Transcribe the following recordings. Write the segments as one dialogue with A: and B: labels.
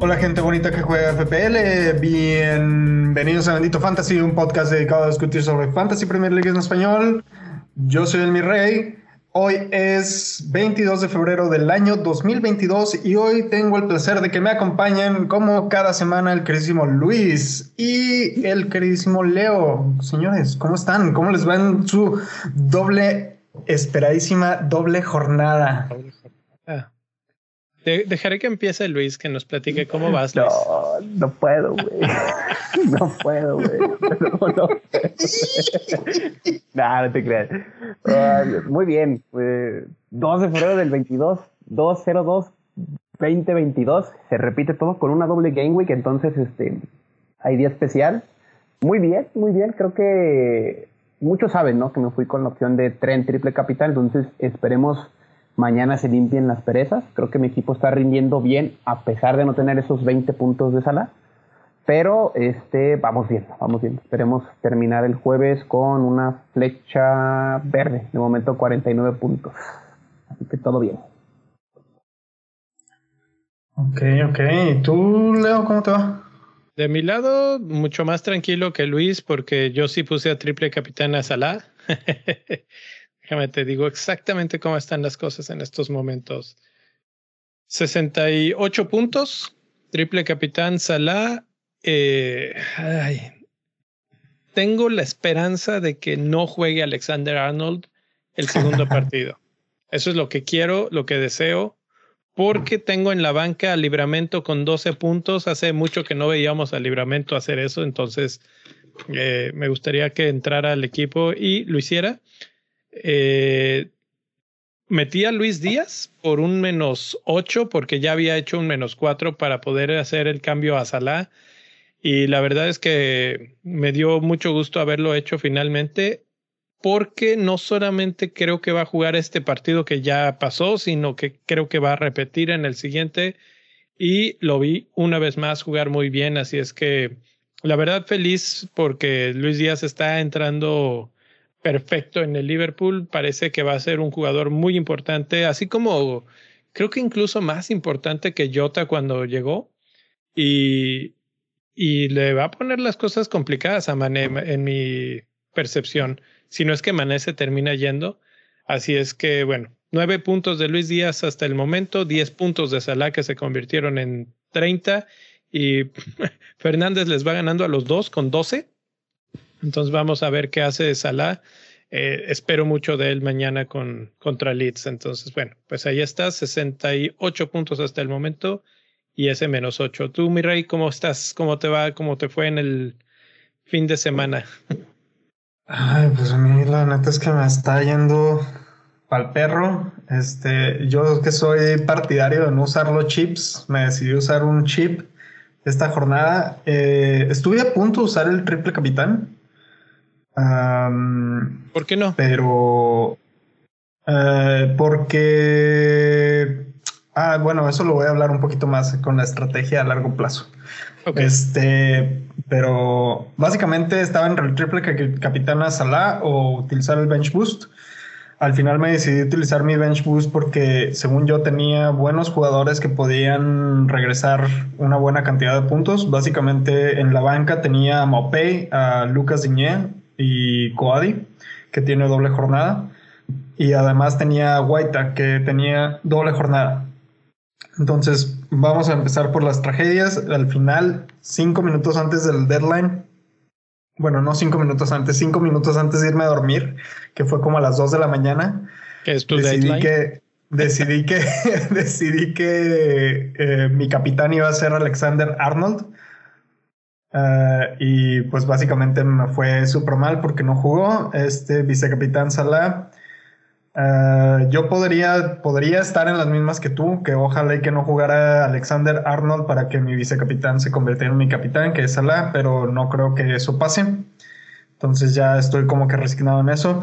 A: Hola gente bonita que juega FPL, bienvenidos a Bendito Fantasy, un podcast dedicado a discutir sobre Fantasy Premier League en español. Yo soy el Mi Rey, hoy es 22 de febrero del año 2022 y hoy tengo el placer de que me acompañen como cada semana el queridísimo Luis y el queridísimo Leo. Señores, ¿cómo están? ¿Cómo les va en su doble, esperadísima doble jornada?
B: Dejaré que empiece Luis, que nos platique cómo vas.
C: No, no puedo, güey. No puedo, güey. No, no, no te creas. muy bien. 2 de febrero del 22, 202 2022. Se repite todo con una doble game week, entonces este hay día especial. Muy bien, muy bien. Creo que muchos saben, ¿no? Que me fui con la opción de tren triple capital, entonces esperemos mañana se limpien las perezas. Creo que mi equipo está rindiendo bien a pesar de no tener esos 20 puntos de sala. Pero este, vamos bien, vamos bien. Esperemos terminar el jueves con una flecha verde. De momento 49 puntos. Así que todo bien.
A: Ok, ok. ¿Y tú, Leo, cómo te va?
B: De mi lado, mucho más tranquilo que Luis, porque yo sí puse a triple capitán a Salah. Déjame te digo exactamente cómo están las cosas en estos momentos. 68 puntos, triple capitán Salah. Eh, tengo la esperanza de que no juegue Alexander Arnold el segundo partido. Eso es lo que quiero, lo que deseo, porque tengo en la banca a Libramento con 12 puntos. Hace mucho que no veíamos a Libramento hacer eso, entonces eh, me gustaría que entrara al equipo y lo hiciera. Eh, metí a Luis Díaz por un menos 8 porque ya había hecho un menos 4 para poder hacer el cambio a Salah. Y la verdad es que me dio mucho gusto haberlo hecho finalmente porque no solamente creo que va a jugar este partido que ya pasó, sino que creo que va a repetir en el siguiente y lo vi una vez más jugar muy bien, así es que la verdad feliz porque Luis Díaz está entrando perfecto en el Liverpool. Parece que va a ser un jugador muy importante, así como creo que incluso más importante que Jota cuando llegó. Y, y le va a poner las cosas complicadas a Mané en mi percepción. Si no es que Mané se termina yendo. Así es que, bueno, nueve puntos de Luis Díaz hasta el momento, diez puntos de Salah que se convirtieron en treinta y Fernández les va ganando a los dos con doce. Entonces vamos a ver qué hace Salah. Eh, espero mucho de él mañana con, contra Leeds. Entonces, bueno, pues ahí está, 68 puntos hasta el momento y ese menos 8. Tú, mi rey, ¿cómo estás? ¿Cómo te va? ¿Cómo te fue en el fin de semana?
A: Ay, pues a mí la neta es que me está yendo al perro. Este, yo que soy partidario de no usar los chips, me decidí usar un chip esta jornada. Eh, estuve a punto de usar el triple capitán,
B: ¿Por qué no?
A: Pero eh, porque ah, bueno, eso lo voy a hablar un poquito más con la estrategia a largo plazo. Este, pero básicamente estaba entre el triple capitana Salah o utilizar el bench boost. Al final me decidí utilizar mi bench boost porque según yo tenía buenos jugadores que podían regresar una buena cantidad de puntos. Básicamente en la banca tenía a Mopey, a Lucas Diñé, y Coadi, que tiene doble jornada. Y además tenía Guaita, que tenía doble jornada. Entonces, vamos a empezar por las tragedias. Al final, cinco minutos antes del deadline, bueno, no cinco minutos antes, cinco minutos antes de irme a dormir, que fue como a las dos de la mañana.
B: es tu
A: decidí
B: deadline?
A: que decidí que decidí que eh, mi capitán iba a ser Alexander Arnold Uh, y pues básicamente me fue súper mal porque no jugó. Este vicecapitán Salah. Uh, yo podría, podría estar en las mismas que tú, que ojalá y que no jugara Alexander Arnold para que mi vicecapitán se convirtiera en mi capitán, que es Salah, pero no creo que eso pase. Entonces ya estoy como que resignado en eso.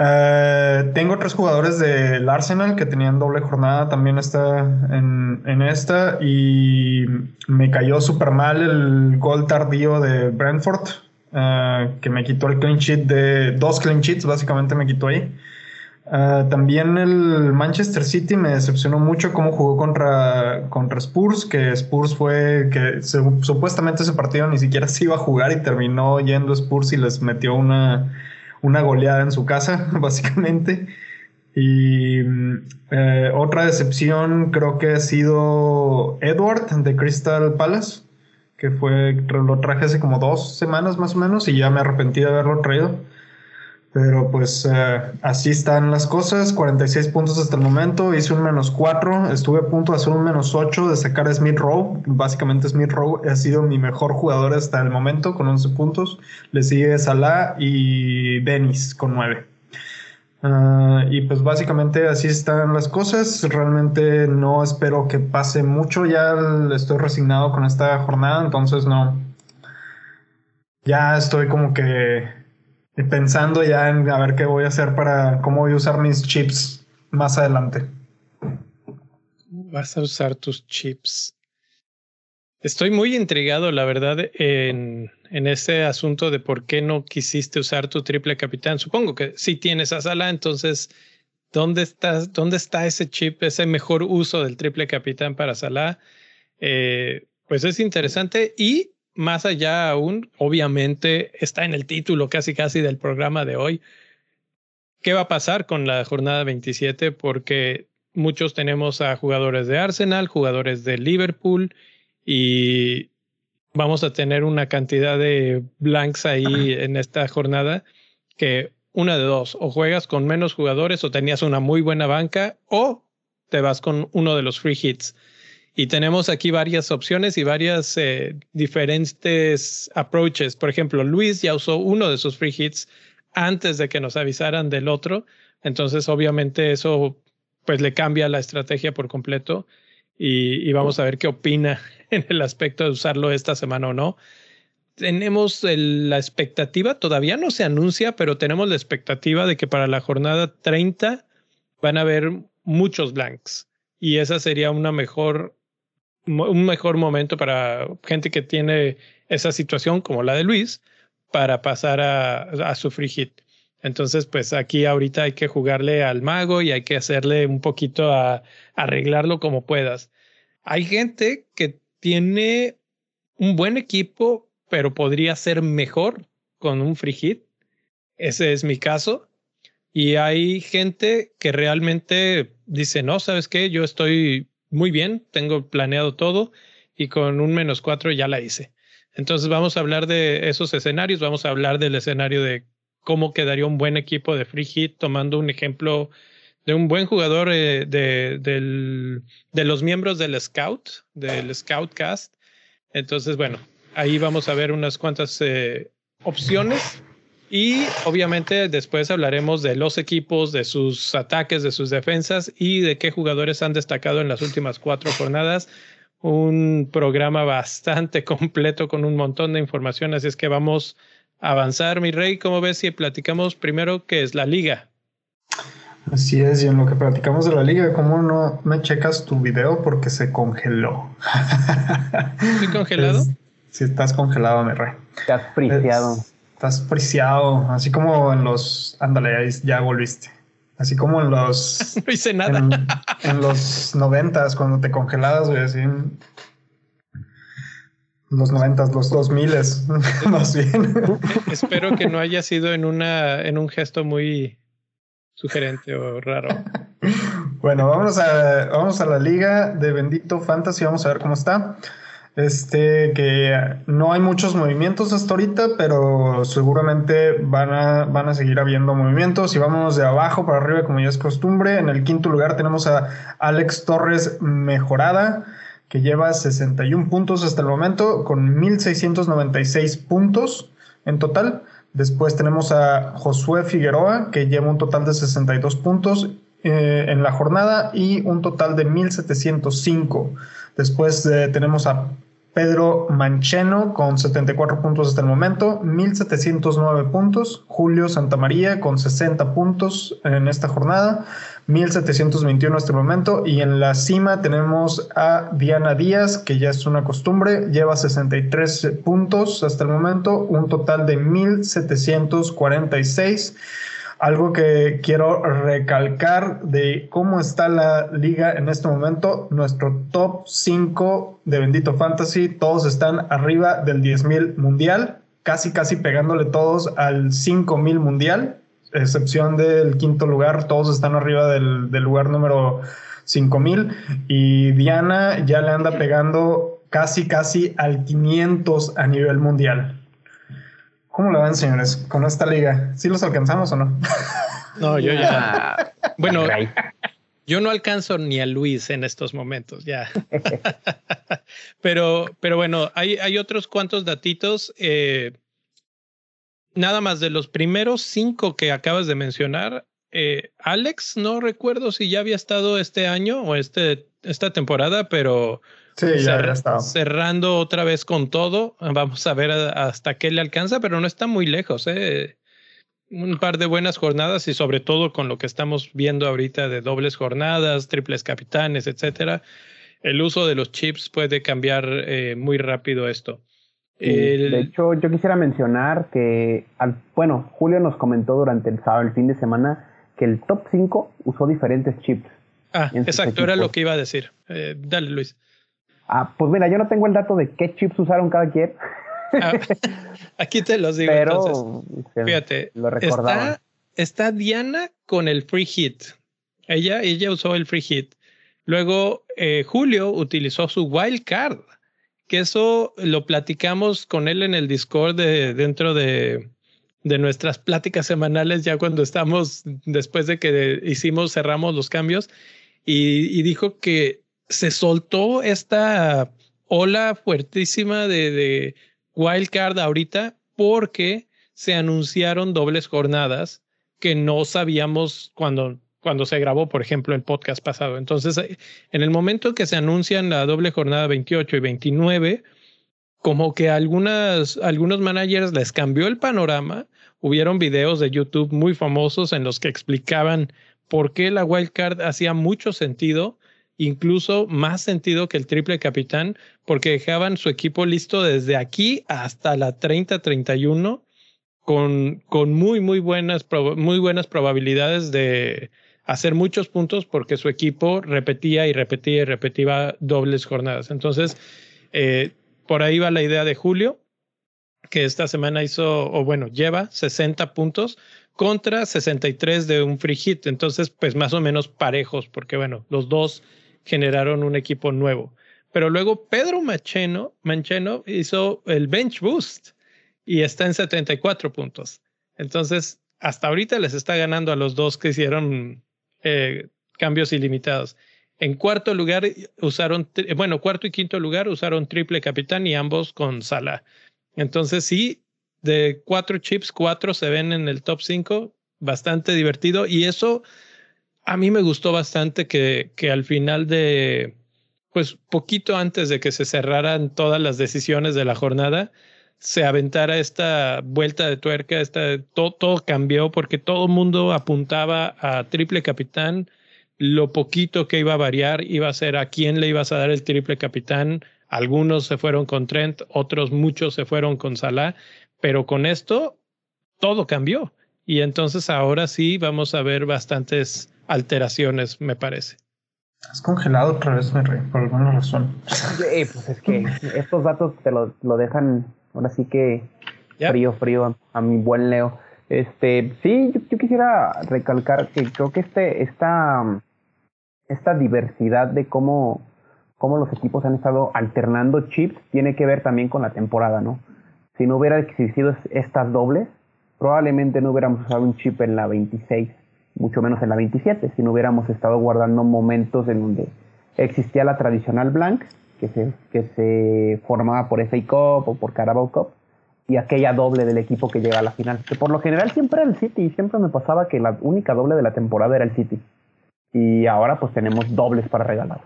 A: Eh, tengo tres jugadores del Arsenal que tenían doble jornada, también está en, esta y me cayó súper mal el gol tardío de Brentford. ah, que me quitó el clean sheet de dos clean sheets, básicamente me quitó ahí. Ah, también el Manchester City me decepcionó mucho cómo jugó contra, contra Spurs, que Spurs fue que supuestamente ese partido ni siquiera se iba a jugar y terminó yendo Spurs y les metió una, una goleada en su casa, básicamente. Y eh, otra decepción creo que ha sido Edward de Crystal Palace, que fue, lo traje hace como dos semanas más o menos y ya me arrepentí de haberlo traído. Pero pues eh, así están las cosas, 46 puntos hasta el momento, hice un menos 4, estuve a punto de hacer un menos 8 de sacar a Smith Rowe, básicamente Smith Rowe ha sido mi mejor jugador hasta el momento con 11 puntos, le sigue Salah y Dennis con 9. Ah, y pues básicamente así están las cosas. Realmente no espero que pase mucho. Ya estoy resignado con esta jornada, entonces no. Ya estoy como que pensando ya en a ver qué voy a hacer para cómo voy a usar mis chips más adelante.
B: Vas a usar tus chips. Estoy muy intrigado, la verdad, en, en ese asunto de por qué no quisiste usar tu triple capitán. Supongo que si tienes a Sala, entonces, ¿dónde, estás, ¿dónde está ese chip, ese mejor uso del triple capitán para Salah? Eh, pues es interesante y más allá aún, obviamente está en el título casi casi del programa de hoy. ¿Qué va a pasar con la jornada 27? Porque muchos tenemos a jugadores de Arsenal, jugadores de Liverpool y vamos a tener una cantidad de blanks ahí en esta jornada que una de dos, o juegas con menos jugadores o tenías una muy buena banca o te vas con uno de los free hits. Y tenemos aquí varias opciones y varias eh, diferentes approaches. Por ejemplo, Luis ya usó uno de esos free hits antes de que nos avisaran del otro. Entonces, obviamente, eso pues le cambia la estrategia por completo y, vamos a ver qué opina en el aspecto de usarlo esta semana o no. Tenemos la expectativa, todavía no se anuncia, pero tenemos la expectativa de que para la jornada 30 van a haber muchos blanks y esa sería una mejor, un mejor momento para gente que tiene esa situación como la de Luis para pasar a, a su free hit. Entonces, pues aquí ahorita hay que jugarle al mago y hay que hacerle un poquito a, arreglarlo como puedas. Hay gente que tiene un buen equipo, pero podría ser mejor con un free hit. Ese es mi caso. Y hay gente que realmente dice, no, ¿sabes qué? Yo estoy muy bien, tengo planeado todo y con un menos cuatro ya la hice. Entonces vamos a hablar de esos escenarios, vamos a hablar del escenario de cómo quedaría un buen equipo de free hit, tomando un ejemplo de un buen jugador eh, de, de los miembros del Scout, del Scout Cast. Entonces, bueno, ahí vamos a ver unas cuantas eh, opciones y obviamente después hablaremos de los equipos, de sus ataques, de sus defensas y de qué jugadores han destacado en las últimas cuatro jornadas. Un programa bastante completo con un montón de información, así es que vamos avanzar, mi rey. ¿Cómo ves si platicamos primero qué es la liga?
A: Así es, y en lo que platicamos de la liga, ¿cómo no me checas tu video? Porque se congeló.
B: ¿Estoy congelado?
A: sí, estás congelado, mi rey.
C: Estás priciado.
A: Estás priciado, así como en los. Ándale, ya volviste. Así como en los.
B: no hice nada.
A: En, los noventas, cuando te congelabas, güey, así los noventas, los dos miles, más bien.
B: Espero que no haya sido en una, en un gesto muy sugerente o raro.
A: Bueno, vamos a, vamos a la liga de Bendito Fantasy, vamos a ver cómo está. Este, que no hay muchos movimientos hasta ahorita, pero seguramente van a, van a seguir habiendo movimientos. Y vamos de abajo para arriba, como ya es costumbre. En el quinto lugar tenemos a Alex Torres Mejorada que lleva 61 puntos hasta el momento, con 1696 puntos en total. Después tenemos a Josué Figueroa, que lleva un total de 62 puntos eh, en la jornada y un total de 1705. Después eh, tenemos a Pedro Mancheno con 74 puntos hasta el momento, 1709 puntos. Julio Santamaría con 60 puntos en esta jornada, 1721 hasta el momento. Y en la cima tenemos a Diana Díaz, que ya es una costumbre, lleva 63 puntos hasta el momento, un total de 1746. Algo que quiero recalcar de cómo está la liga en este momento, nuestro top 5 de Bendito Fantasy, todos están arriba del 10.000 mundial, casi casi pegándole todos al 5.000 mundial, excepción del quinto lugar, todos están arriba del, del lugar número 5.000 y Diana ya le anda pegando casi casi al 500 a nivel mundial. ¿Cómo lo ven, señores, con esta liga? ¿Sí los alcanzamos o no?
B: No, yo ya. Bueno, yo no alcanzo ni a Luis en estos momentos, ya. pero, pero bueno, hay, hay otros cuantos datitos. Eh, nada más de los primeros cinco que acabas de mencionar. Eh, Alex, no recuerdo si ya había estado este año o este, esta temporada, pero
A: Sí, ya, está.
B: Cerrando otra vez con todo. Vamos a ver hasta qué le alcanza, pero no está muy lejos. ¿eh? Un par de buenas jornadas y sobre todo con lo que estamos viendo ahorita de dobles jornadas, triples capitanes, etcétera. El uso de los chips puede cambiar eh, muy rápido esto.
C: De hecho, yo quisiera mencionar que, al, bueno, Julio nos comentó durante el sábado, el fin de semana, que el top 5 usó diferentes chips.
B: Ah, exacto, era lo que iba a decir. Eh, dale, Luis.
C: Ah, pues mira, yo no tengo el dato de qué chips usaron cada quien.
B: Ah, aquí te los digo.
C: Pero
B: fíjate, está, está, Diana con el free hit. Ella, ella usó el free hit. Luego eh, Julio utilizó su wild card, que eso lo platicamos con él en el Discord de, dentro de, de nuestras pláticas semanales, ya cuando estamos, después de que hicimos, cerramos los cambios, y, y dijo que se soltó esta ola fuertísima de, de wildcard ahorita porque se anunciaron dobles jornadas que no sabíamos cuando, cuando se grabó, por ejemplo, el podcast pasado. Entonces, en el momento que se anuncian la doble jornada 28 y 29, como que algunas, algunos managers les cambió el panorama. Hubieron videos de YouTube muy famosos en los que explicaban por qué la wildcard hacía mucho sentido incluso más sentido que el triple capitán, porque dejaban su equipo listo desde aquí hasta la 30-31 con, con muy, muy buenas, muy buenas probabilidades de hacer muchos puntos porque su equipo repetía y repetía y repetía dobles jornadas. Entonces, eh, por ahí va la idea de Julio, que esta semana hizo, o bueno, lleva 60 puntos contra 63 de un free hit. Entonces, pues más o menos parejos, porque bueno, los dos generaron un equipo nuevo. Pero luego Pedro Macheno, hizo el bench boost y está en 74 puntos. Entonces, hasta ahorita les está ganando a los dos que hicieron eh, cambios ilimitados. En cuarto lugar usaron, bueno, cuarto y quinto lugar usaron triple capitán y ambos con sala. Entonces, sí, de cuatro chips, cuatro se ven en el top cinco, bastante divertido. Y eso a mí me gustó bastante que, que al final de, pues poquito antes de que se cerraran todas las decisiones de la jornada, se aventara esta vuelta de tuerca, esta, todo, todo cambió porque todo el mundo apuntaba a triple capitán. Lo poquito que iba a variar iba a ser a quién le ibas a dar el triple capitán. Algunos se fueron con Trent, otros muchos se fueron con Salah, pero con esto todo cambió. Y entonces ahora sí vamos a ver bastantes alteraciones, me parece.
A: Has congelado otra vez, mi rey, por alguna razón.
C: Eh, pues es que estos datos te lo, lo dejan ahora sí que frío, frío a, mi buen Leo. Este, sí, yo, quisiera recalcar que creo que este, esta, esta diversidad de cómo, cómo los equipos han estado alternando chips tiene que ver también con la temporada, ¿no? Si no hubiera existido estas dobles, probablemente no hubiéramos usado un chip en la 26 mucho menos en la 27, si no hubiéramos estado guardando momentos en donde existía la tradicional blank, que se, que se formaba por FA Cup o por Carabao Cup, y aquella doble del equipo que llega a la final, que por lo general siempre era el City, siempre me pasaba que la única doble de la temporada era el City. Y ahora pues tenemos dobles para regalar.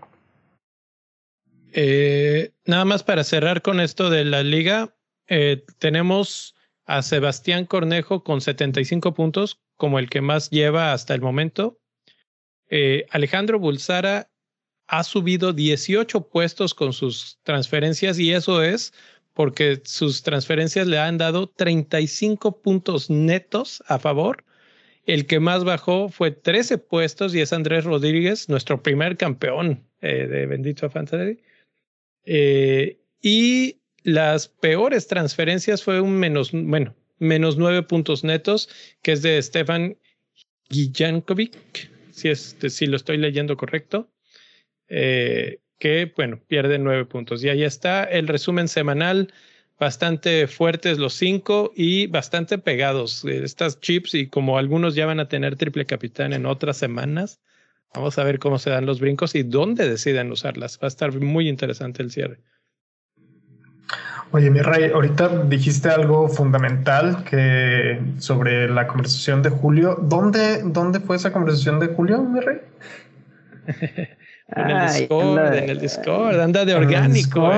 B: Eh, nada más para cerrar con esto de la liga, eh, tenemos a Sebastián Cornejo con 75 puntos, como el que más lleva hasta el momento. Eh, Alejandro Bulsara ha subido 18 puestos con sus transferencias y eso es porque sus transferencias le han dado 35 puntos netos a favor. El que más bajó fue 13 puestos y es Andrés Rodríguez, nuestro primer campeón de Bendito Fantasy. y las peores transferencias fue un menos, bueno, menos nueve puntos netos, que es de Stefan Gijankovic, si, es, si lo estoy leyendo correcto, eh, que, bueno, pierde nueve puntos. Y ahí está el resumen semanal, bastante fuertes los cinco y bastante pegados. Estas chips y como algunos ya van a tener triple capitán en otras semanas, vamos a ver cómo se dan los brincos y dónde deciden usarlas. Va a estar muy interesante el cierre.
A: Oye, mi rey, ahorita dijiste algo fundamental que sobre la conversación de Julio. ¿Dónde, dónde fue esa conversación de Julio, mi rey?
B: en el Discord, en el Discord, anda de orgánico.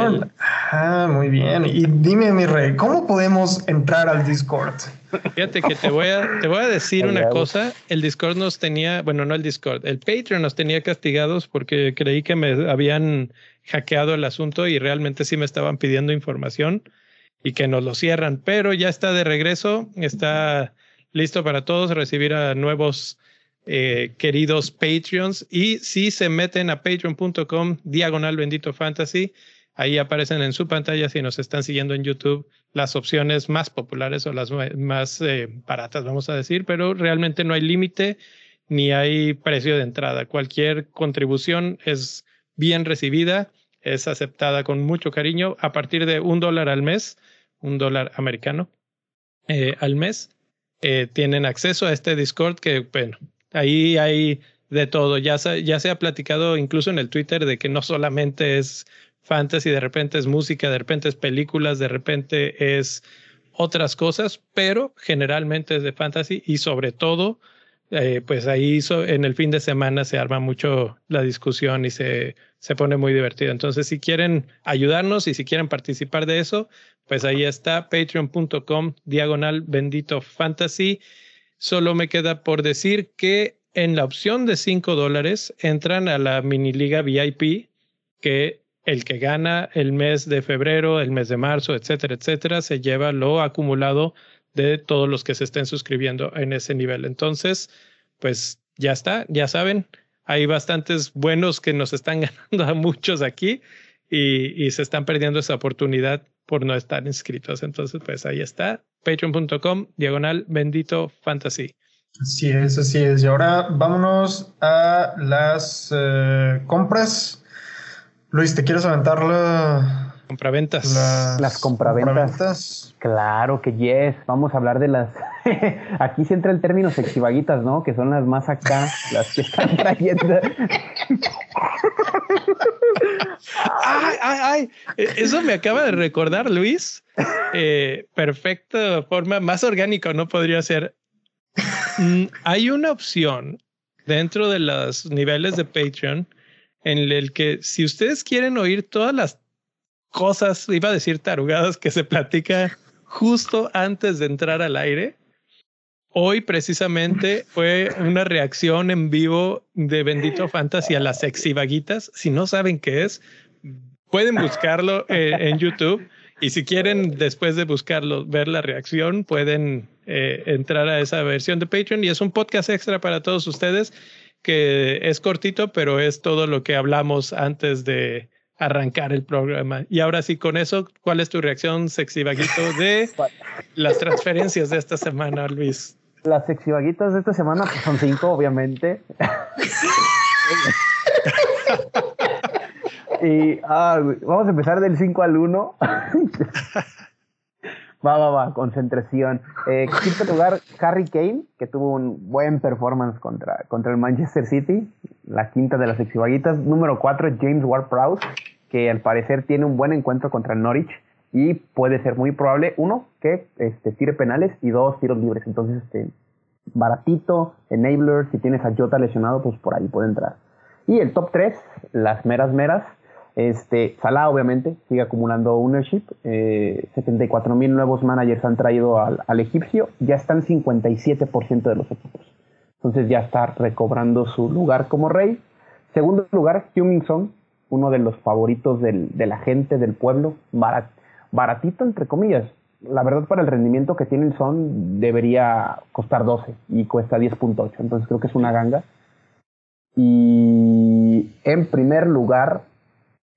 A: Ah, muy bien. Y dime, mi rey, ¿cómo podemos entrar al Discord?
B: Fíjate que te voy a, te voy a decir una cosa. El Discord nos tenía, bueno, no el Discord, el Patreon nos tenía castigados porque creí que me habían hackeado el asunto y realmente sí me estaban pidiendo información y que nos lo cierran, pero ya está de regreso, está listo para todos recibir a nuevos eh, queridos Patreons. Y si se meten a patreon.com diagonal bendito fantasy, ahí aparecen en su pantalla si nos están siguiendo en YouTube las opciones más populares o las más eh, baratas, vamos a decir, pero realmente no hay límite ni hay precio de entrada. Cualquier contribución es bien recibida, es aceptada con mucho cariño a partir de un dólar al mes, un dólar americano eh, al mes. Eh, tienen acceso a este Discord que, bueno, ahí hay de todo. Ya ya se ha platicado incluso en el Twitter de que no solamente es fantasy, de repente es música, de repente es películas, de repente es otras cosas, pero generalmente es de fantasy y sobre todo eh, pues ahí en el fin de semana se arma mucho la discusión y se, se pone muy divertido. Entonces, si quieren ayudarnos y si quieren participar de eso, pues ahí está patreon.com diagonal bendito fantasy. Solo me queda por decir que en la opción de 5 dólares entran a la mini liga VIP, que el que gana el mes de febrero, el mes de marzo, etcétera, etcétera, se lleva lo acumulado de todos los que se estén suscribiendo en ese nivel. Entonces, pues ya está, ya saben, hay bastantes buenos que nos están ganando a muchos aquí y, se están perdiendo esa oportunidad por no estar inscritos. Entonces, pues ahí está, patreon.com, diagonal, bendito fantasy.
A: Así es, así es. Y ahora vámonos a las eh, compras. Luis, ¿te quieres aventar la,
B: Compraventas.
C: Las, compraventas. Claro que yes. Vamos a hablar de las. Aquí se entra el término sexivaguitas, ¿no? Que son las más acá, las que están trayendo.
B: ay, ay, ay. E, eso me acaba de recordar, Luis. Eh, perfecta forma, más orgánico no podría ser. Mm, hay una opción dentro de los niveles de Patreon en el que si ustedes quieren oír todas las cosas, iba a decir tarugadas, que se platica justo antes de entrar al aire. Hoy precisamente fue una reacción en vivo de Bendito Fantasy a las sexy vaguitas. Si no saben qué es, pueden buscarlo eh, en YouTube. Y si quieren, después de buscarlo, ver la reacción, pueden eh, entrar a esa versión de Patreon. Y es un podcast extra para todos ustedes que es cortito, pero es todo lo que hablamos antes de, arrancar el programa. Y ahora sí, con eso, ¿cuál es tu reacción, sexy vaguito, de las transferencias de esta semana, Luis?
C: Las sexy vaguitas de esta semana pues, son cinco, obviamente. y ah, vamos a empezar del 5 al 1. Va, va, va, concentración. Eh, quinto lugar, Harry Kane, que tuvo un buen performance contra, contra el Manchester City, la quinta de las exivaguitas. Número cuatro, James Ward-Prowse, que al parecer tiene un buen encuentro contra el Norwich y puede ser muy probable, uno, que este, tire penales y dos, tiros libres. Entonces, este, baratito, enabler, si tienes a Jota lesionado, pues por ahí puede entrar. Y el top 3, las meras meras, Este, Salah obviamente sigue acumulando ownership, eh, 74 mil nuevos managers han traído al, al egipcio, ya están 57% de los equipos. Entonces ya está recobrando su lugar como rey. Segundo lugar, Hummingson, uno de los favoritos del, de la gente del pueblo, baratito entre comillas. La verdad para el rendimiento que tiene el Son debería costar 12 y cuesta 10.8, entonces creo que es una ganga. Y en primer lugar,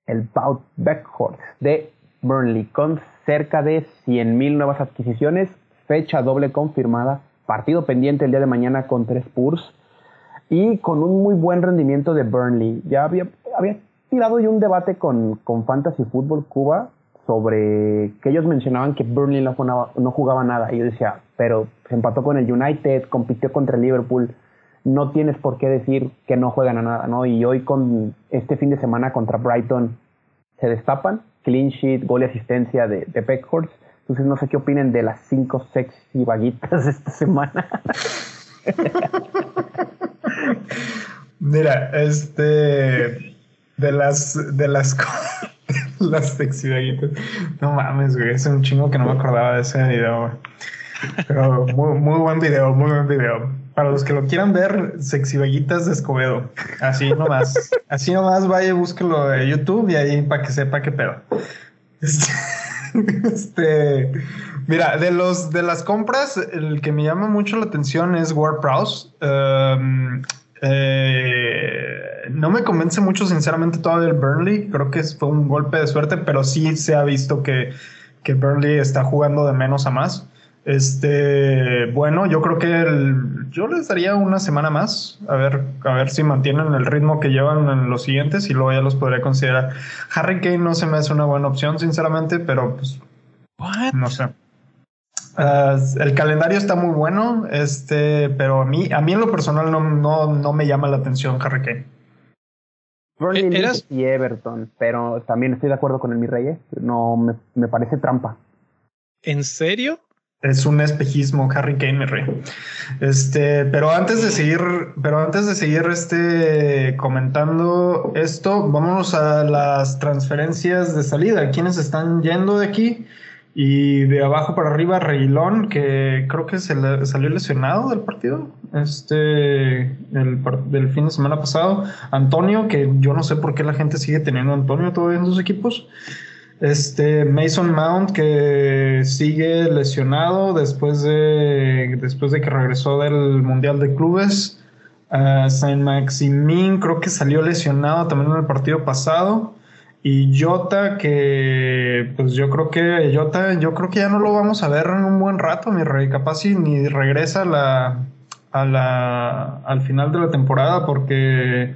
C: el Bout Beckhorst de Burnley, con cerca de 100.000 nuevas adquisiciones, fecha doble confirmada, partido pendiente el día de mañana con tres Spurs y con un muy buen rendimiento de Burnley. Ya había, había tirado yo un debate con, con Fantasy Football Cuba sobre que ellos mencionaban que Burnley no jugaba, no jugaba nada. Y yo decía, pero se empató con el United, compitió contra el Liverpool no tienes por qué decir que no juegan a nada, ¿no? Y hoy con este fin de semana contra Brighton se destapan, clean sheet, gol y asistencia de, de. Entonces no sé qué opinen de las cinco sexy vaguitas de esta semana.
A: Mira, este de las de las las sexy vaguitas. No mames, güey, es un chingo que no me acordaba de ese video, Pero muy, muy buen video, muy buen video. Para los que lo quieran ver, Sexy Veguitas de Escobedo. Así nomás. Así nomás vaya búsquelo de YouTube y ahí para que sepa qué pedo. Este, este, mira, de los de las compras, el que me llama mucho la atención es Ward Prowse. Um, eh, no me convence mucho, sinceramente, todavía el Burnley. Creo que fue un golpe de suerte, pero sí se ha visto que, que Burnley está jugando de menos a más. Este, bueno, yo creo que el, yo les daría una semana más, a ver, a ver si mantienen el ritmo que llevan en los siguientes y luego ya los podría considerar. Harry Kane no se me hace una buena opción, sinceramente, pero pues, no sé. Ah, el calendario está muy bueno, este, pero a mí, a mí en lo personal no, no, no me llama la atención Harry Kane.
C: ¿Eras? y Everton, pero también estoy de acuerdo con el Mi Reyes, no me, me parece trampa.
B: ¿En serio?
A: Es un espejismo Harry Kane, rey. Este, pero antes de seguir, pero antes de seguir este comentando esto, vámonos a las transferencias de salida. ¿Quiénes están yendo de aquí? Y de abajo para arriba, Reilón, que creo que se le salió lesionado del partido, este, el, del fin de semana pasado. Antonio, que yo no sé por qué la gente sigue teniendo Antonio todavía en sus equipos. Este Mason Mount que sigue lesionado después de, después de que regresó del Mundial de Clubes. Uh, Saint Maximin creo que salió lesionado también en el partido pasado. Y Jota que pues yo creo que Jota yo creo que ya no lo vamos a ver en un buen rato, mi rey. Capaz si ni regresa la, a la, al final de la temporada porque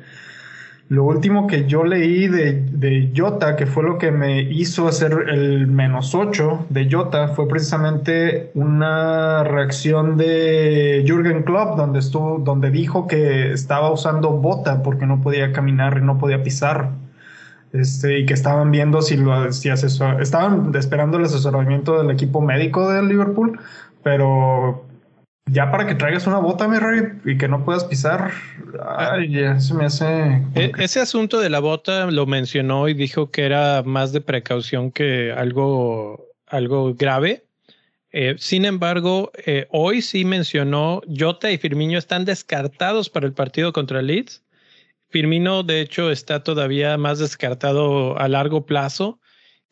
A: lo último que yo leí de, de Jota, que fue lo que me hizo hacer el menos 8 de Jota, fue precisamente una reacción de Jürgen Klopp, donde, estuvo, donde dijo que estaba usando bota porque no podía caminar y no podía pisar. Este, y que estaban viendo si lo si asesor, estaban esperando el asesoramiento del equipo médico del Liverpool, pero ya para que traigas una bota, mi rey, y que no puedas pisar, ay, ya se me hace.
B: E, ese asunto de la bota lo mencionó y dijo que era más de precaución que algo, algo grave. Eh, sin embargo, eh, hoy sí mencionó Jota y Firmino están descartados para el partido contra Leeds. Firmino, de hecho, está todavía más descartado a largo plazo.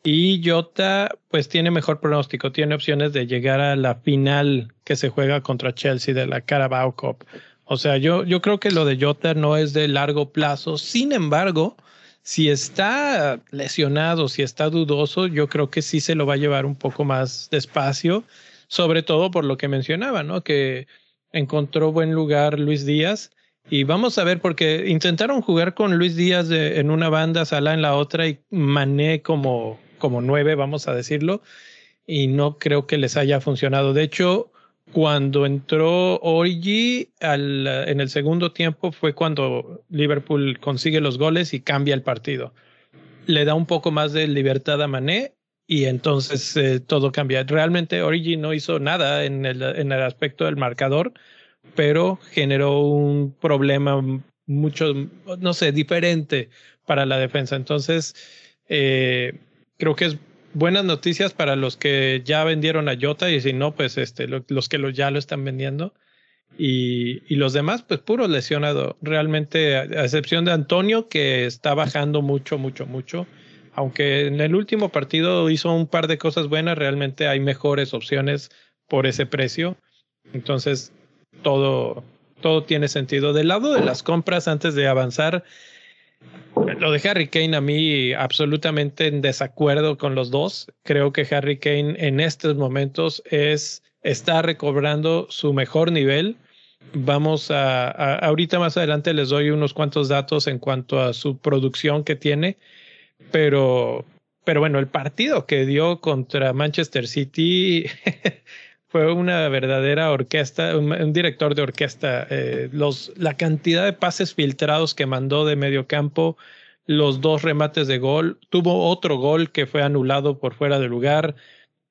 B: Y Jota, pues tiene mejor pronóstico, tiene opciones de llegar a la final que se juega contra Chelsea de la Carabao Cup. O sea, yo, yo creo que lo de Jota no es de largo plazo. Sin embargo, si está lesionado, si está dudoso, yo creo que sí se lo va a llevar un poco más despacio, sobre todo por lo que mencionaba, ¿no? Que encontró buen lugar Luis Díaz. Y vamos a ver, porque intentaron jugar con Luis Díaz en una banda, Sala en la otra y Mané como como nueve, vamos a decirlo, y no creo que les haya funcionado. De hecho, cuando entró Origi al, en el segundo tiempo fue cuando Liverpool consigue los goles y cambia el partido. Le da un poco más de libertad a Mané y entonces eh, todo cambia. Realmente Origi no hizo nada en el, en el aspecto del marcador, pero generó un problema mucho, no sé, diferente para la defensa. Entonces, eh, creo que es buenas noticias para los que ya vendieron a Jota y si no, pues este, los que lo, ya lo están vendiendo. Y, y, los demás, pues puro lesionado. Realmente, a, excepción de Antonio, que está bajando mucho, mucho, mucho. Aunque en el último partido hizo un par de cosas buenas, realmente hay mejores opciones por ese precio. Entonces, todo, todo tiene sentido. Del lado de las compras, antes de avanzar, lo de Harry Kane a mí absolutamente en desacuerdo con los dos. Creo que Harry Kane en estos momentos es está recobrando su mejor nivel. Vamos a, ahorita más adelante les doy unos cuantos datos en cuanto a su producción que tiene, pero pero bueno, el partido que dio contra Manchester City fue una verdadera orquesta, un, director de orquesta. Eh, los, la cantidad de pases filtrados que mandó de medio campo, los dos remates de gol, tuvo otro gol que fue anulado por fuera de lugar.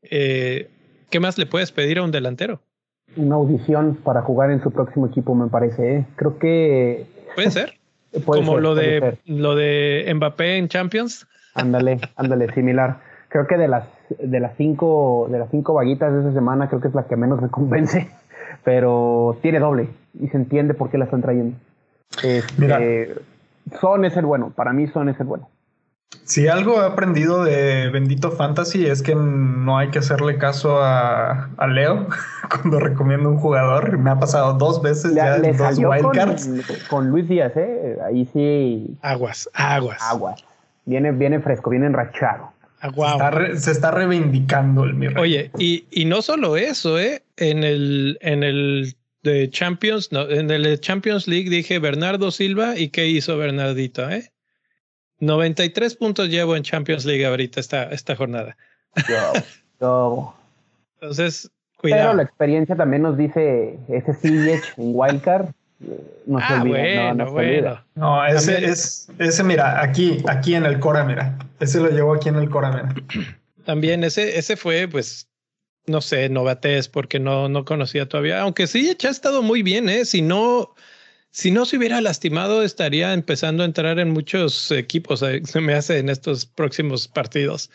B: Eh, ¿Qué más le puedes pedir a un delantero?
C: Una audición para jugar en su próximo equipo, me parece. ¿eh? Creo que.
B: Puede ser. Como lo, de, lo de Mbappé en Champions.
C: Ándale, ándale, similar. Creo que de las de las cinco, de las cinco vaguitas de esa semana, creo que es la que menos me convence, pero tiene doble y se entiende por qué la están trayendo. Este, Son es el bueno, para mí Son es el bueno.
A: Si algo he aprendido de Bendito Fantasy es que no hay que hacerle caso a, a Leo cuando recomiendo un jugador. Me ha pasado dos veces ya, en dos
C: wildcards. Con, con, Luis Díaz, ¿eh? Ahí sí.
B: Aguas, aguas.
C: Aguas. Viene, viene fresco, viene enrachado.
A: Ah, se, está reivindicando el Mirror.
B: Oye, y, y no solo eso, ¿eh? En el, en el de Champions, no, en el Champions League dije Bernardo Silva y qué hizo Bernardito, ¿eh? 93 puntos llevo en Champions League ahorita esta, esta jornada.
C: Yo,
B: Entonces, cuidado. Pero
C: la experiencia también nos dice ese Siege en Wildcard
B: no ah, bueno, bueno.
A: No, ese es, ese, mira, aquí, aquí en el Cora, mira. Ese lo llevo aquí en el Cora, mira.
B: También ese, ese fue, pues, no sé, novatez, porque no, no conocía todavía. Aunque sí, ya ha estado muy bien, ¿eh? Si no, si no se hubiera lastimado, estaría empezando a entrar en muchos equipos, eh, se me hace en estos próximos partidos.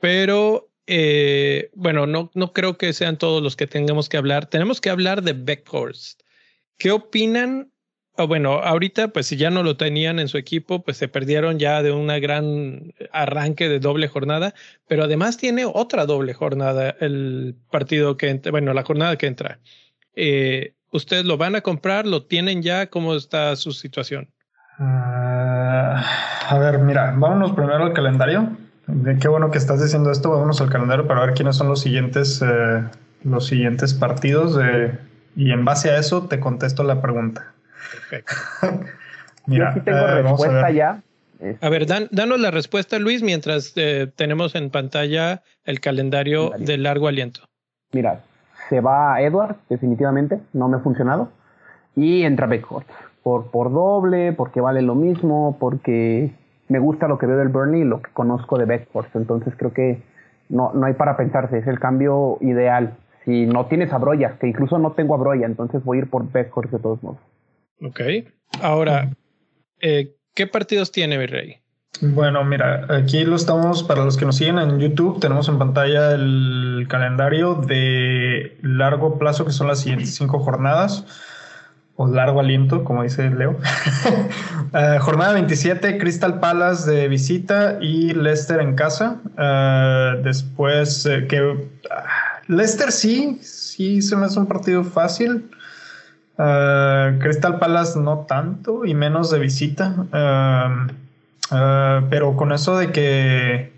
B: Pero, eh, bueno, no, no creo que sean todos los que tengamos que hablar. Tenemos que hablar de Beckhorst. ¿Qué opinan? bueno, ahorita, pues si ya no lo tenían en su equipo, pues se perdieron ya de una gran arranque de doble jornada, pero además tiene otra doble jornada el partido que entra, bueno, la jornada que entra. Eh, ¿Ustedes lo van a comprar? ¿Lo tienen ya? ¿Cómo está su situación?
A: Ah, a ver, mira, vámonos primero al calendario. Qué bueno que estás diciendo esto. Vámonos al calendario para ver quiénes son los siguientes, eh, los siguientes partidos de, y en base a eso te contesto la pregunta.
C: Perfecto. Mira, Yo sí tengo eh, respuesta ya.
B: A ver, danos la respuesta, Luis, mientras eh, tenemos en pantalla el calendario de largo aliento.
C: Mira, se va Edward, definitivamente, no me ha funcionado. Y entra Beckhorst. Por, por doble, porque vale lo mismo, porque me gusta lo que veo del Burnley y lo que conozco de Beckhorst. Entonces creo que no, no hay para pensarse, es el cambio ideal si no tienes a Broya, que incluso no tengo a Broya, entonces voy a ir por Beckhorst de todos modos.
B: Ok. Ahora, eh, ¿qué partidos tiene Virrey?
A: Bueno, mira, aquí lo estamos, para los que nos siguen en YouTube, tenemos en pantalla el calendario de largo plazo, que son las siguientes cinco jornadas, o largo aliento, como dice Leo. uh, jornada 27, Crystal Palace de visita y Leicester en casa. Uh, después, uh, que Leicester sí, sí se me hace un partido fácil. Uh, Crystal Palace no tanto y menos de visita. Uh, uh, pero con eso de que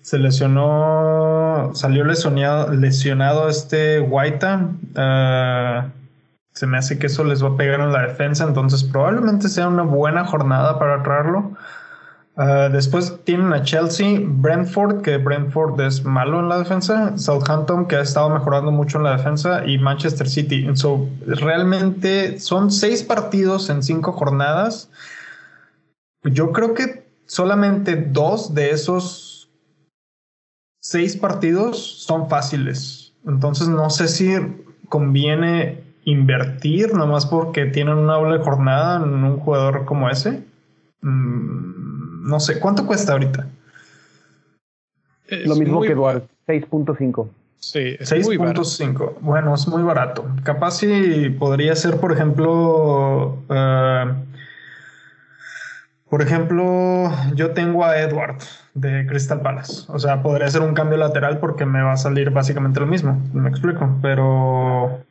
A: se lesionó, salió lesionado, lesionado este Guaita, se me hace que eso les va a pegar en la defensa. Entonces, probablemente sea una buena jornada para traerlo. Ah, después tienen a Chelsea, Brentford, que Brentford es malo en la defensa, Southampton, que ha estado mejorando mucho en la defensa, y Manchester City. So, realmente son seis partidos en cinco jornadas. Yo creo que solamente dos de esos seis partidos son fáciles. Entonces no sé si conviene invertir nomás porque tienen una doble jornada en un jugador como ese. Mm, no sé, ¿cuánto cuesta ahorita?
C: Lo mismo que Eduardo, 6.5.
A: Sí, 6.5. Bueno, es muy barato. Capaz si podría ser, por ejemplo, uh, por ejemplo, yo tengo a Edward de Crystal Palace. O sea, podría ser un cambio lateral porque me va a salir básicamente lo mismo. Me explico. Pero,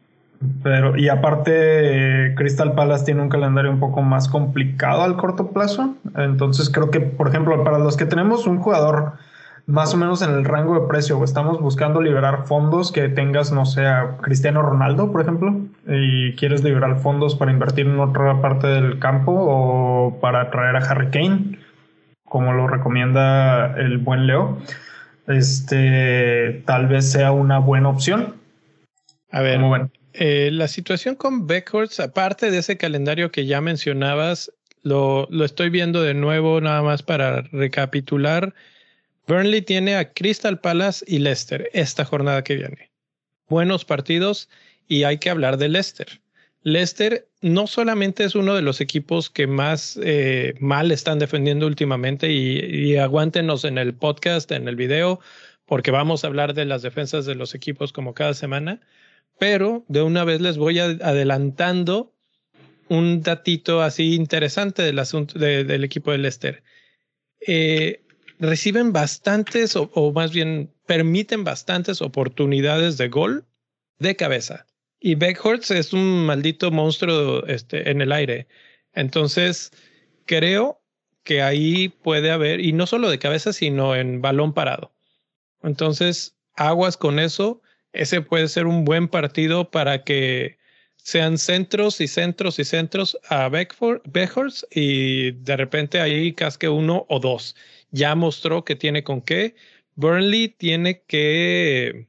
A: pero, y aparte, Crystal Palace tiene un calendario un poco más complicado al corto plazo. Entonces, creo que, por ejemplo, para los que tenemos un jugador más o menos en el rango de precio. Estamos buscando liberar fondos que tengas, no sé, a Cristiano Ronaldo, por ejemplo, y quieres liberar fondos para invertir en otra parte del campo o para traer a Harry Kane, como lo recomienda el buen Leo. Este tal vez sea una buena opción.
B: A ver, eh, la situación con Beckhorst, aparte de ese calendario que ya mencionabas, lo, lo estoy viendo de nuevo, nada más para recapitular. Burnley tiene a Crystal Palace y Leicester esta jornada que viene. Buenos partidos y hay que hablar de Leicester. Leicester no solamente es uno de los equipos que más eh, mal están defendiendo últimamente y, aguántenos en el podcast, en el video, porque vamos a hablar de las defensas de los equipos como cada semana, pero de una vez les voy adelantando un datito así interesante del asunto del equipo de Leicester. Eh, reciben bastantes o, más bien permiten bastantes oportunidades de gol de cabeza. Y Beckhorst es un maldito monstruo este, en el aire. Entonces, creo que ahí puede haber, y no solo de cabeza, sino en balón parado. Entonces, aguas con eso. Ese puede ser un buen partido para que sean centros y centros y centros a Beckhorst y de repente ahí casque uno o dos ya mostró que tiene con qué. Burnley tiene que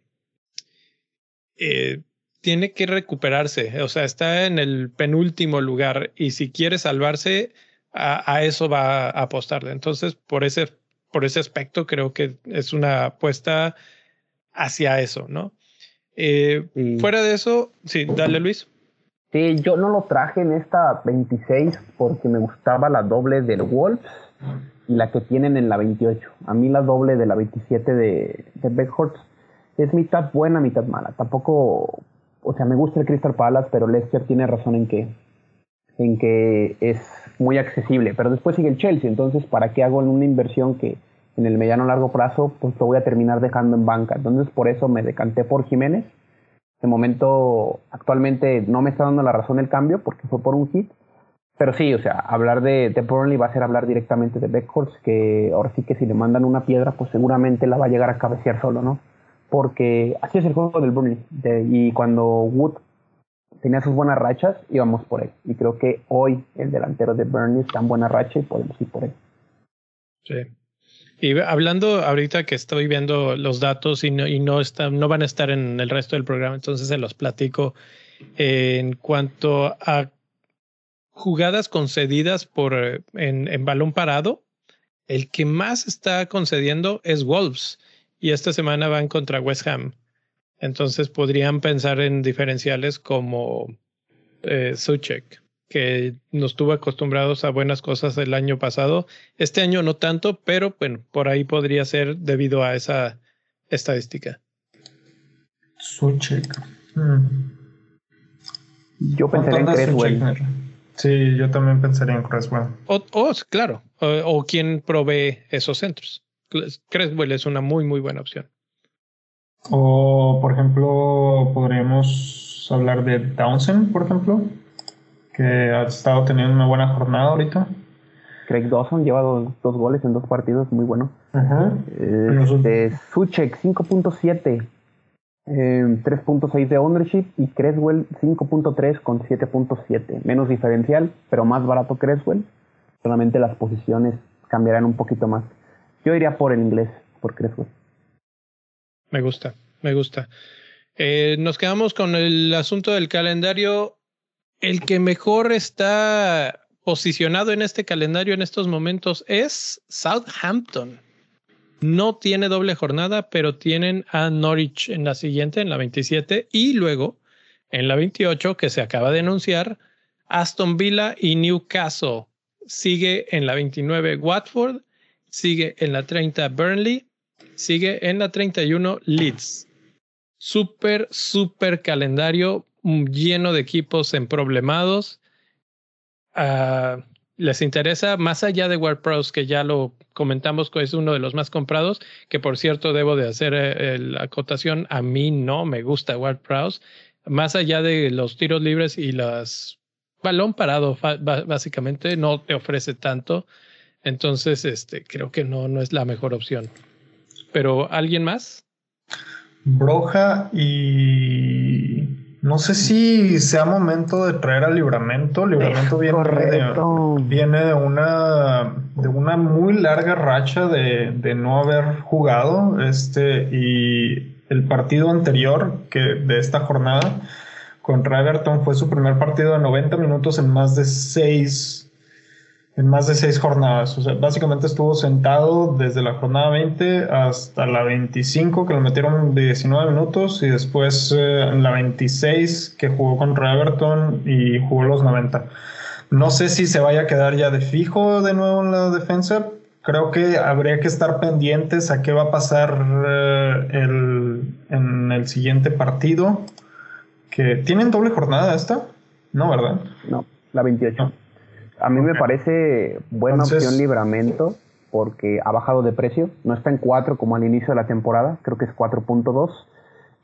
B: eh, tiene que recuperarse, o sea, está en el penúltimo lugar y si quiere salvarse, a, eso va a apostarle. Entonces, por ese, por ese aspecto, creo que es una apuesta hacia eso, ¿no? Eh, fuera de eso, sí, dale Luis.
C: Sí, yo no lo traje en esta 26 porque me gustaba la doble del Wolves y la que tienen en la 28. A mí la doble de la 27 de, de es mitad buena, mitad mala. Tampoco, o sea, me gusta el Crystal Palace, pero Leicester tiene razón en que, en que es muy accesible. Pero después sigue el Chelsea, entonces, ¿para qué hago una inversión que en el mediano largo plazo, pues lo voy a terminar dejando en banca? Entonces, por eso me decanté por Jiménez. De momento, actualmente no me está dando la razón el cambio, porque fue por un hit pero sí, o sea, hablar de, de Burnley va a ser hablar directamente de Beckhorst, que ahora sí que si le mandan una piedra, pues seguramente la va a llegar a cabecear solo, ¿no? Porque así es el juego del Burnley. y cuando Wood tenía sus buenas rachas, íbamos por él. Y creo que hoy el delantero de Burnley está en buena racha y podemos ir por él.
B: Sí. Y hablando ahorita que estoy viendo los datos y no, y no, están, no van a estar en el resto del programa, entonces se los platico. en cuanto a jugadas concedidas por eh, en, en, balón parado, el que más está concediendo es Wolves y esta semana van contra West Ham. Entonces podrían pensar en diferenciales como eh, Suchek, que nos tuvo acostumbrados a buenas cosas el año pasado. Este año no tanto, pero bueno, por ahí podría ser debido a esa estadística.
A: Suchek. Hmm.
C: Yo pensaría en Creswell.
A: Sí, yo también pensaría en Creswell.
B: O, claro, o, quien provee esos centros. Creswell es una muy, muy buena opción.
A: O, por ejemplo, podríamos hablar de Townsend, por ejemplo, que ha estado teniendo una buena jornada ahorita.
C: Craig Dawson lleva dos, goles en dos partidos, muy bueno. Ajá. Este, Suchek 5.7 3.6 de ownership y Creswell 5.3 con 7.7. Menos diferencial, pero más barato Creswell. Solamente las posiciones cambiarán un poquito más. Yo iría por el inglés, por Creswell.
B: Me gusta, me gusta. Eh, nos quedamos con el asunto del calendario. El que mejor está posicionado en este calendario en estos momentos es Southampton. No tiene doble jornada, pero tienen a Norwich en la siguiente, en la 27, y luego En la 28, que se acaba de anunciar, Aston Villa y Newcastle. Sigue en la 29 Watford, sigue en la 30 Burnley, sigue en la 31 Leeds. Súper, súper calendario lleno de equipos en problemados. Ah, les interesa, más allá de WordPress, que ya lo comentamos es uno de los más comprados, que por cierto debo de hacer eh, la acotación, a mí no me gusta WordPress, más allá de los tiros libres y las balón parado, básicamente, no te ofrece tanto. Entonces, este, creo que no, no es la mejor opción. Pero, ¿alguien más?
A: Broja y no sé si sea momento de traer al libramento. Libramento viene de, viene de una de una muy larga racha de, de, no haber jugado. Este y el partido anterior que de esta jornada contra Everton fue su primer partido de 90 minutos en más de seis en más de seis jornadas. O sea, básicamente estuvo sentado desde la jornada 20 hasta la 25, que le metieron 19 minutos, y después eh, en la 26, que jugó contra Everton y jugó los 90. No sé si se vaya a quedar ya de fijo de nuevo en la defensa. Creo que habría que estar pendientes a qué va a pasar eh, el, en el siguiente partido. Que tienen doble jornada esta, ¿no? ¿Verdad?
C: No, la 28. A mí me parece buena opción Libramento porque ha bajado de precio. No está en 4 como al inicio de la temporada, creo que es 4.2.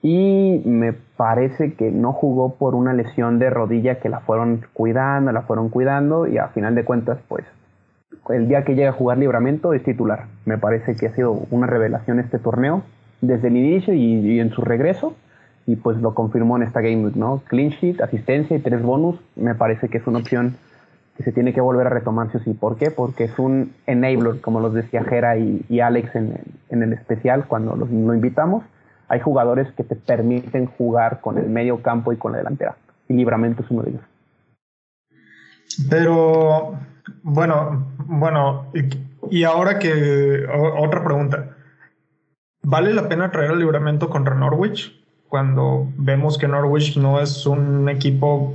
C: Y me parece que no jugó por una lesión de rodilla que la fueron cuidando, la fueron cuidando y a final de cuentas, pues el día que llega a jugar Libramento es titular. Me parece que ha sido una revelación este torneo desde el inicio y, en su regreso. Y pues lo confirmó en esta Game ¿no? Clean sheet, asistencia y tres bonus. Me parece que es una opción que se tiene que volver a retomar sí ¿Por qué? Porque es un enabler, como los decía Jera y, Alex en, el especial cuando los, lo invitamos. Hay jugadores que te permiten jugar con el medio campo y con la delantera. Y Libramento es uno de ellos.
A: Pero, bueno, bueno, y, ahora que otra pregunta. ¿Vale la pena traer el Libramento contra Norwich? Cuando vemos que Norwich no es un equipo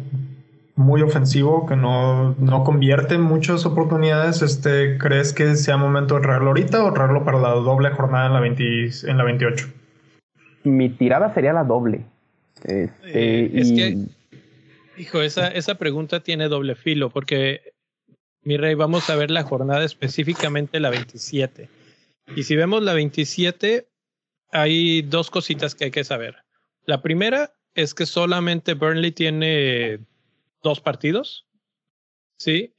A: muy ofensivo, que no, no convierte muchas oportunidades, este, ¿crees que sea momento de traerlo ahorita o traerlo para la doble jornada en la, 20, en la 28?
C: Mi tirada sería la doble.
B: Este, eh, es que, hijo, esa, esa pregunta tiene doble filo, porque, mi rey, vamos a ver la jornada específicamente la 27. Y si vemos la 27, hay dos cositas que hay que saber. La primera es que solamente Burnley tiene dos partidos, ¿sí?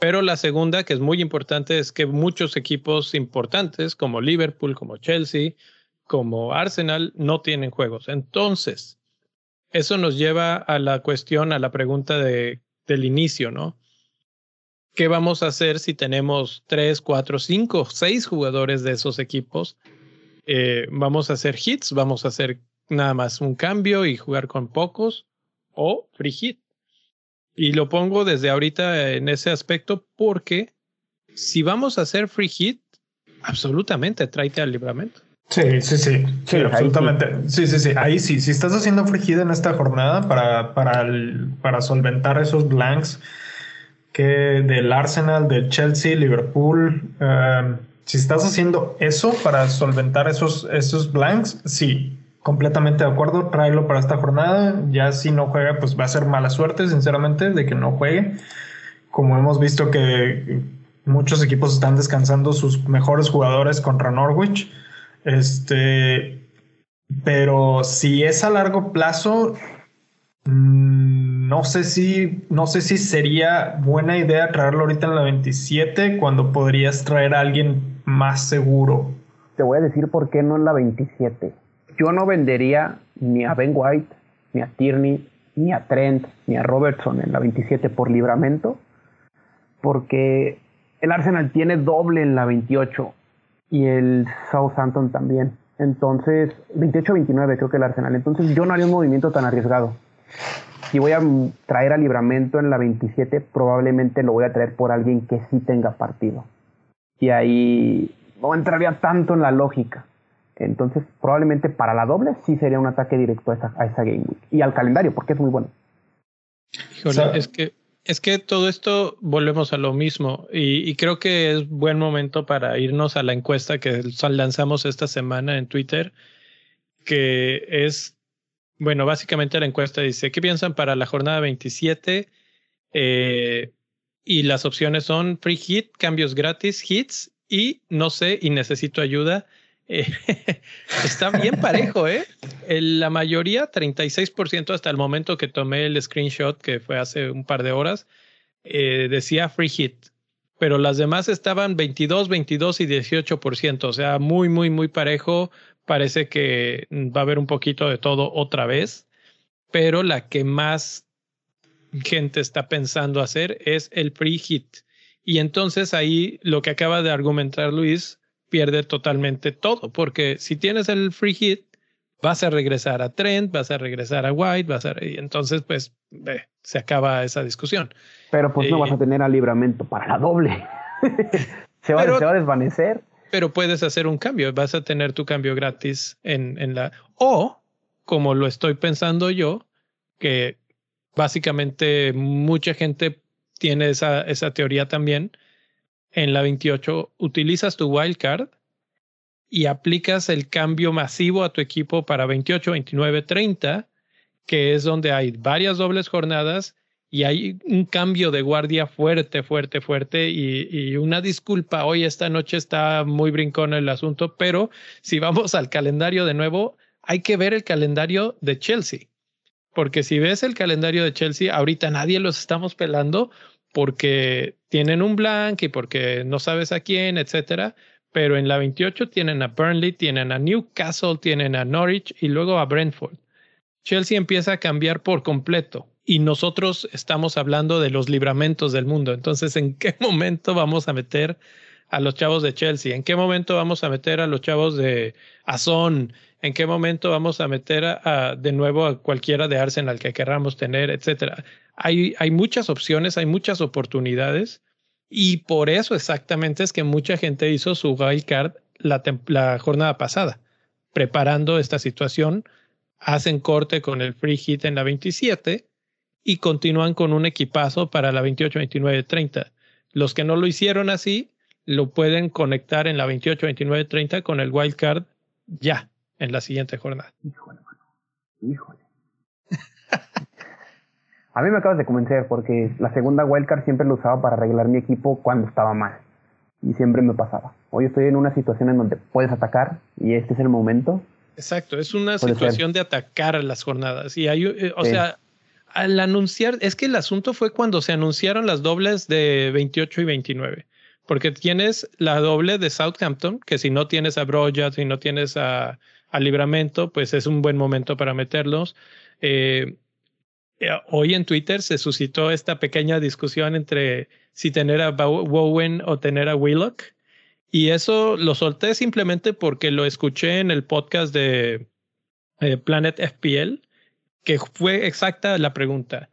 B: Pero la segunda, que es muy importante, es que muchos equipos importantes como Liverpool, como Chelsea, como Arsenal, no tienen juegos. Entonces, eso nos lleva a la cuestión, a la pregunta de, del inicio, ¿no? ¿Qué vamos a hacer si tenemos tres, cuatro, cinco, seis jugadores de esos equipos? Eh, ¿Vamos a hacer hits? ¿Vamos a hacer nada más un cambio y jugar con pocos? ¿O free hit? Y lo pongo desde ahorita en ese aspecto porque si vamos a hacer free hit, absolutamente tráete al libramento.
A: Sí, sí, sí, sí, absolutamente. Sí. sí, sí, Ahí sí, si estás haciendo free hit en esta jornada para, para, para solventar esos blanks que del Arsenal, del Chelsea, Liverpool, um, si estás haciendo eso para solventar esos, esos blanks, sí, completamente de acuerdo, tráelo para esta jornada. Ya si no juega, pues va a ser mala suerte, sinceramente, de que no juegue. Como hemos visto que muchos equipos están descansando sus mejores jugadores contra Norwich. Este, pero si es a largo plazo, mm, no sé si, no sé si sería buena idea traerlo ahorita en la 27 cuando podrías traer a alguien más seguro.
C: Te voy a decir por qué no en la 27 yo no vendería ni a Ben White, ni a Tierney, ni a Trent, ni a Robertson en la 27 por libramento, porque el Arsenal tiene doble en la 28 y el Southampton también. Entonces, 28-29 creo que el Arsenal. Entonces yo no haría un movimiento tan arriesgado. Si voy a traer a libramento en la 27, probablemente lo voy a traer por alguien que sí tenga partido. Y ahí no entraría tanto en la lógica Entonces, probablemente para la doble sí sería un ataque directo a esa, a esa Game Week. Y al calendario, porque es muy bueno.
B: Híjole, es que es que todo esto volvemos a lo mismo y, y, creo que es buen momento para irnos a la encuesta que lanzamos esta semana en Twitter, que es, bueno, básicamente la encuesta dice, ¿qué piensan para la jornada 27? Eh, y las opciones son free hit, cambios gratis, hits y no sé y necesito ayuda. Eh, está bien parejo, ¿eh? la mayoría, 36% hasta el momento que tomé el screenshot, que fue hace un par de horas, eh, decía free hit, pero las demás estaban 22, 22 y 18%, o sea, muy, muy, muy parejo. Parece que va a haber un poquito de todo otra vez, pero la que más gente está pensando hacer es el free hit. Y entonces ahí lo que acaba de argumentar Luis pierde totalmente todo, porque si tienes el free hit, vas a regresar a Trent, vas a regresar a White, vas a y entonces pues se acaba esa discusión.
C: Pero pues no vas a eh, tener al libramento para la doble. se, va, a desvanecer.
B: Pero puedes hacer un cambio, vas a tener tu cambio gratis en, en la... O, como lo estoy pensando yo, que básicamente mucha gente tiene esa, esa teoría también, en la 28 utilizas tu wildcard y aplicas el cambio masivo a tu equipo para 28, 29, 30, que es donde hay varias dobles jornadas y hay un cambio de guardia fuerte, fuerte, fuerte y, una disculpa, hoy esta noche está muy brincón el asunto, pero si vamos al calendario de nuevo, hay que ver el calendario de Chelsea, porque si ves el calendario de Chelsea, ahorita nadie los estamos pelando porque tienen un blank y porque no sabes a quién, etcétera. Pero en la 28 tienen a Burnley, tienen a Newcastle, tienen a Norwich y luego a Brentford. Chelsea empieza a cambiar por completo y nosotros estamos hablando de los libramentos del mundo. Entonces, ¿en qué momento vamos a meter a los chavos de Chelsea? ¿En qué momento vamos a meter a los chavos de Azón? ¿En qué momento vamos a meter a, de nuevo a cualquiera de Arsenal que queramos tener, etcétera? Hay, hay muchas opciones, hay muchas oportunidades y por eso exactamente es que mucha gente hizo su wild card la, la jornada pasada, preparando esta situación, hacen corte con el free hit en la 27 y continúan con un equipazo para la 28, 29, 30. Los que no lo hicieron así, lo pueden conectar en la 28, 29, 30 con el wild card ya en la siguiente jornada. Híjole, híjole.
C: A mí me acabas de convencer porque la segunda wildcard siempre lo usaba para arreglar mi equipo cuando estaba mal. Y siempre me pasaba. Hoy estoy en una situación en donde puedes atacar y este es el momento.
B: Exacto, es una situación de atacar las jornadas. Y hay, eh, o sea, al anunciar, es que el asunto fue cuando se anunciaron las dobles de 28 y 29. Porque tienes la doble de Southampton, que si no tienes a Broja, si no tienes a, a Libramento, pues es un buen momento para meterlos. Eh, hoy en Twitter se suscitó esta pequeña discusión entre si tener a Bowen o tener a Willock. Y eso lo solté simplemente porque lo escuché en el podcast de eh, Planet FPL, que fue exacta la pregunta.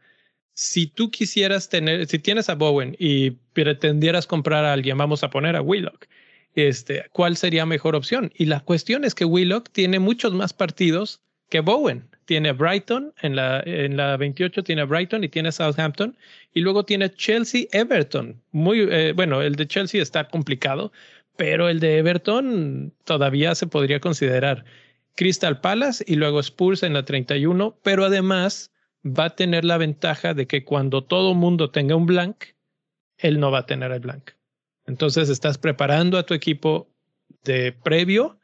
B: Si tú quisieras tener, si tienes a Bowen y pretendieras comprar a alguien, vamos a poner a Willock, este, ¿cuál sería mejor opción? Y la cuestión es que Willock tiene muchos más partidos que Bowen tiene Brighton, en la, en la 28 tiene Brighton y tiene Southampton, y luego tiene Chelsea, Everton. Muy, eh, bueno, el de Chelsea está complicado, pero el de Everton todavía se podría considerar. Crystal Palace y luego Spurs en la 31, pero además va a tener la ventaja de que cuando todo mundo tenga un blank, él no va a tener el blank. Entonces estás preparando a tu equipo de previo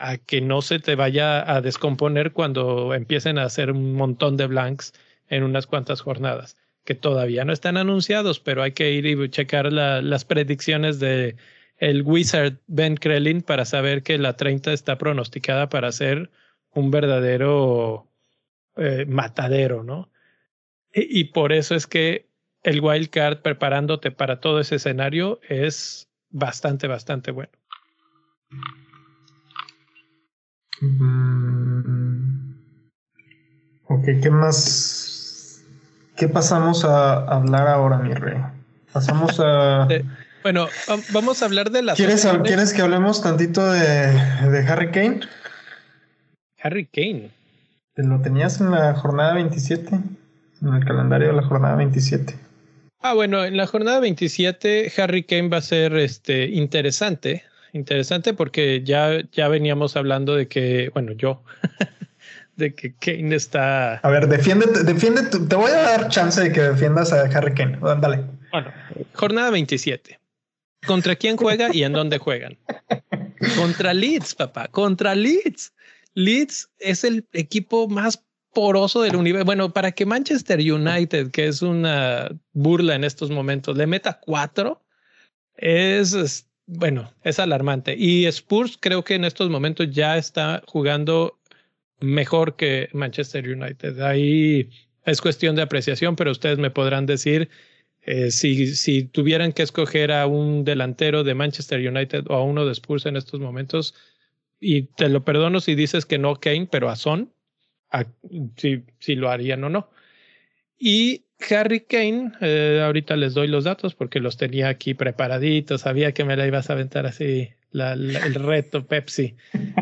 B: a que no se te vaya a descomponer cuando empiecen a hacer un montón de blanks en unas cuantas jornadas, que todavía no están anunciados, pero hay que ir y checar las predicciones de el Wizard Ben Krellin para saber que la 30 está pronosticada para ser un verdadero eh, matadero, ¿no? Y, y por eso es que el wild card preparándote para todo ese escenario es bastante, bastante bueno.
A: Mm. Ok, ¿qué más? ¿Qué pasamos a hablar ahora, mi rey? Pasamos a...
B: bueno, vamos a hablar de las...
A: ¿Quieres, ¿Quieres que hablemos tantito de, de Harry Kane?
B: Harry Kane.
A: Lo tenías en la jornada 27, en el calendario de la jornada 27.
B: Ah, bueno, en la jornada 27 Harry Kane va a ser este interesante, interesante porque ya ya veníamos hablando de que, bueno, yo de que Kane está
A: A ver, defiéndete, defiende, te voy a dar chance de que defiendas a Harry Kane. Dale.
B: Bueno, jornada 27. ¿Contra quién juega y en dónde juegan? Contra Leeds, papá, contra Leeds. Leeds es el equipo más poroso del universo. Bueno, para que Manchester United, que es una burla en estos momentos, le meta cuatro, es, bueno, es alarmante. Y Spurs creo que en estos momentos ya está jugando mejor que Manchester United. Ahí es cuestión de apreciación, pero ustedes me podrán decir eh, si, si tuvieran que escoger a un delantero de Manchester United o a uno de Spurs en estos momentos, y te lo perdono si dices que no Kane, pero a Son, si, si lo harían o no. Y Harry Kane, eh, ahorita les doy los datos porque los tenía aquí preparaditos, sabía que me la ibas a aventar así el reto Pepsi.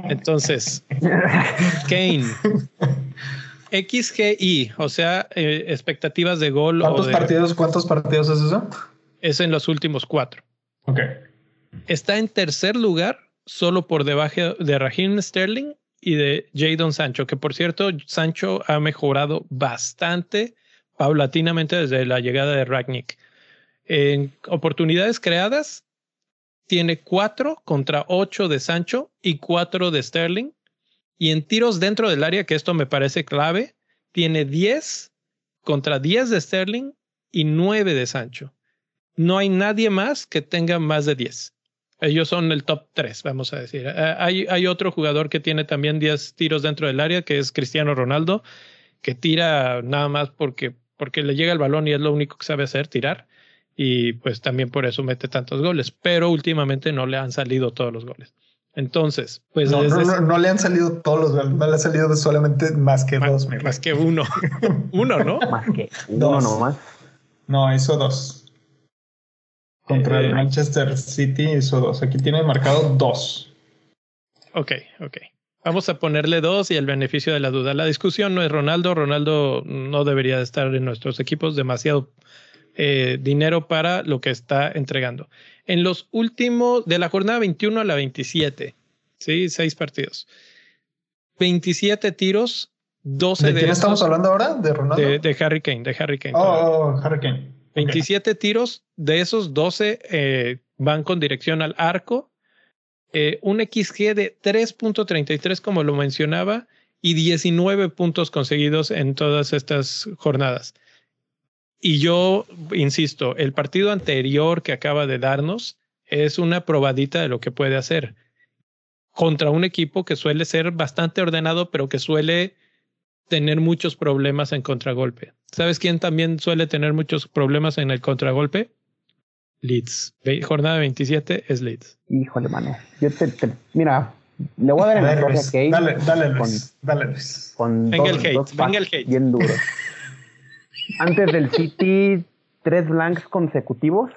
B: Entonces, Kane, XGI, o sea, eh, expectativas de gol.
A: ¿Cuántos partidos? ¿Cuántos partidos es eso?
B: Es en los últimos cuatro.
A: Ok.
B: Está en tercer lugar, solo por debajo de Raheem Sterling y de Jadon Sancho, que por cierto, Sancho ha mejorado bastante paulatinamente desde la llegada de Ragnick. En oportunidades creadas, tiene cuatro contra ocho de Sancho y cuatro de Sterling. Y en tiros dentro del área, que esto me parece clave, tiene 10 contra 10 de Sterling y 9 de Sancho. No hay nadie más que tenga más de 10. Ellos son el top 3, vamos a decir. Eh, hay, hay otro jugador que tiene también 10 tiros dentro del área, que es Cristiano Ronaldo, que tira nada más porque, porque le llega el balón y es lo único que sabe hacer, tirar. Y pues también por eso mete tantos goles. Pero últimamente no le han salido todos los goles. Entonces, pues
A: no, no, le han salido todos los goles, no le han salido solamente más que dos.
B: Más que uno. uno, ¿no?
C: Más que uno nomás.
A: No, hizo dos. Contra el eh, Manchester City hizo dos. Aquí tiene marcado dos.
B: Ok, ok. Vamos a ponerle dos y el beneficio de la duda. La discusión no es Ronaldo. Ronaldo no debería de estar en nuestros equipos. Demasiado eh, dinero para lo que está entregando. En los últimos, de la jornada 21 a la 27, ¿sí? Seis partidos. 27 tiros, 12
A: de... ¿De quién estamos hablando ahora? ¿De Ronaldo?
B: De, Harry Kane, de Harry Kane.
A: Oh, oh Harry Kane.
B: 27 tiros, de esos 12 eh, van con dirección al arco. Eh, un XG de 3.33, como lo mencionaba, y 19 puntos conseguidos en todas estas jornadas. Y yo insisto, el partido anterior que acaba de darnos es una probadita de lo que puede hacer contra un equipo que suele ser bastante ordenado, pero que suele tener muchos problemas en contragolpe. ¿Sabes quién también suele tener muchos problemas en el contragolpe? Leeds. Jornada 27 es Leeds.
C: Híjole, mano. Yo te, mira, le voy a dar en la torre a Kane.
A: Dale, dale, Luis. dale, Luis.
B: Con venga el hate, venga el hate.
C: Bien duro. Antes del City, tres blanks consecutivos.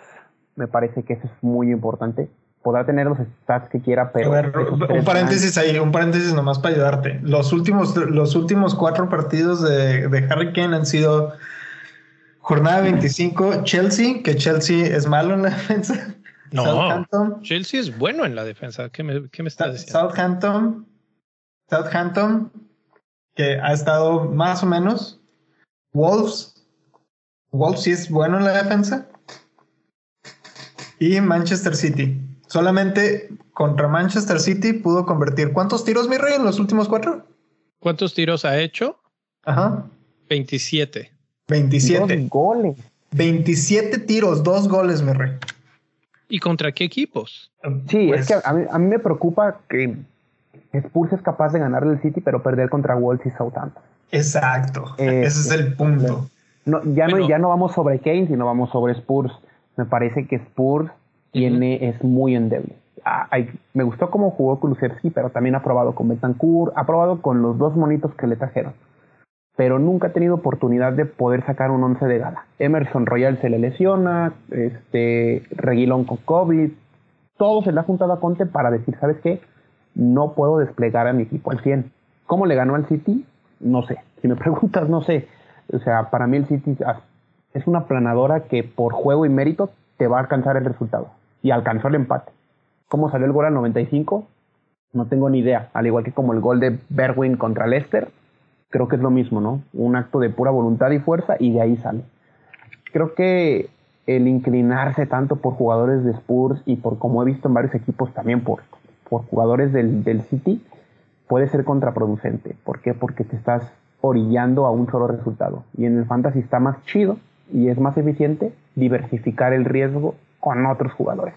C: Me parece que eso es muy importante. Podrá tener los stats que quiera, pero.
A: un paréntesis ahí, un paréntesis nomás para ayudarte. Los últimos, los últimos cuatro partidos de, de Harry Kane han sido jornada 25, Chelsea, que Chelsea es malo en la defensa.
B: No, Southampton, Chelsea es bueno en la defensa. ¿Qué me, qué me estás diciendo?
A: Southampton, Southampton, que ha estado más o menos. Wolves, Wolves sí es bueno en la defensa. Y Manchester City. Solamente contra Manchester City pudo convertir. ¿Cuántos tiros, mi rey, en los últimos cuatro?
B: ¿Cuántos tiros ha hecho?
A: Ajá.
B: 27.
A: 27.
C: Dos goles.
A: 27 tiros, dos goles, mi rey.
B: ¿Y contra qué equipos?
C: Sí, es pues que a mí, me preocupa que Spurs es capaz de ganarle el City, pero perder contra Wolves y Southampton.
A: Exacto. Ese es el punto.
C: No, ya, no, ya no vamos sobre Kane, sino vamos sobre Spurs. Me parece que Spurs tiene, es muy endeble. Ah, me gustó cómo jugó Kulusevski, pero también ha probado con Betancourt, ha probado con los dos monitos que le trajeron. Pero nunca ha tenido oportunidad de poder sacar un once de gala. Emerson Royal se le lesiona, este, Reguilón con COVID, todo se le ha juntado a Conte para decir, ¿sabes qué? No puedo desplegar a mi equipo al 100 ¿Cómo le ganó al City? No sé. Si me preguntas, no sé. O sea, para mí el City es una planadora que por juego y mérito te va a alcanzar el resultado. Y alcanzó el empate. ¿Cómo salió el gol al 95? No tengo ni idea. Al igual que como el gol de Berwin contra Leicester, creo que es lo mismo, ¿no? Un acto de pura voluntad y fuerza y de ahí sale. Creo que el inclinarse tanto por jugadores de Spurs y por, como he visto en varios equipos, también por, por jugadores del, del City, puede ser contraproducente. ¿Por qué? Porque te estás orillando a un solo resultado. Y en el fantasy está más chido y es más eficiente diversificar el riesgo con otros jugadores.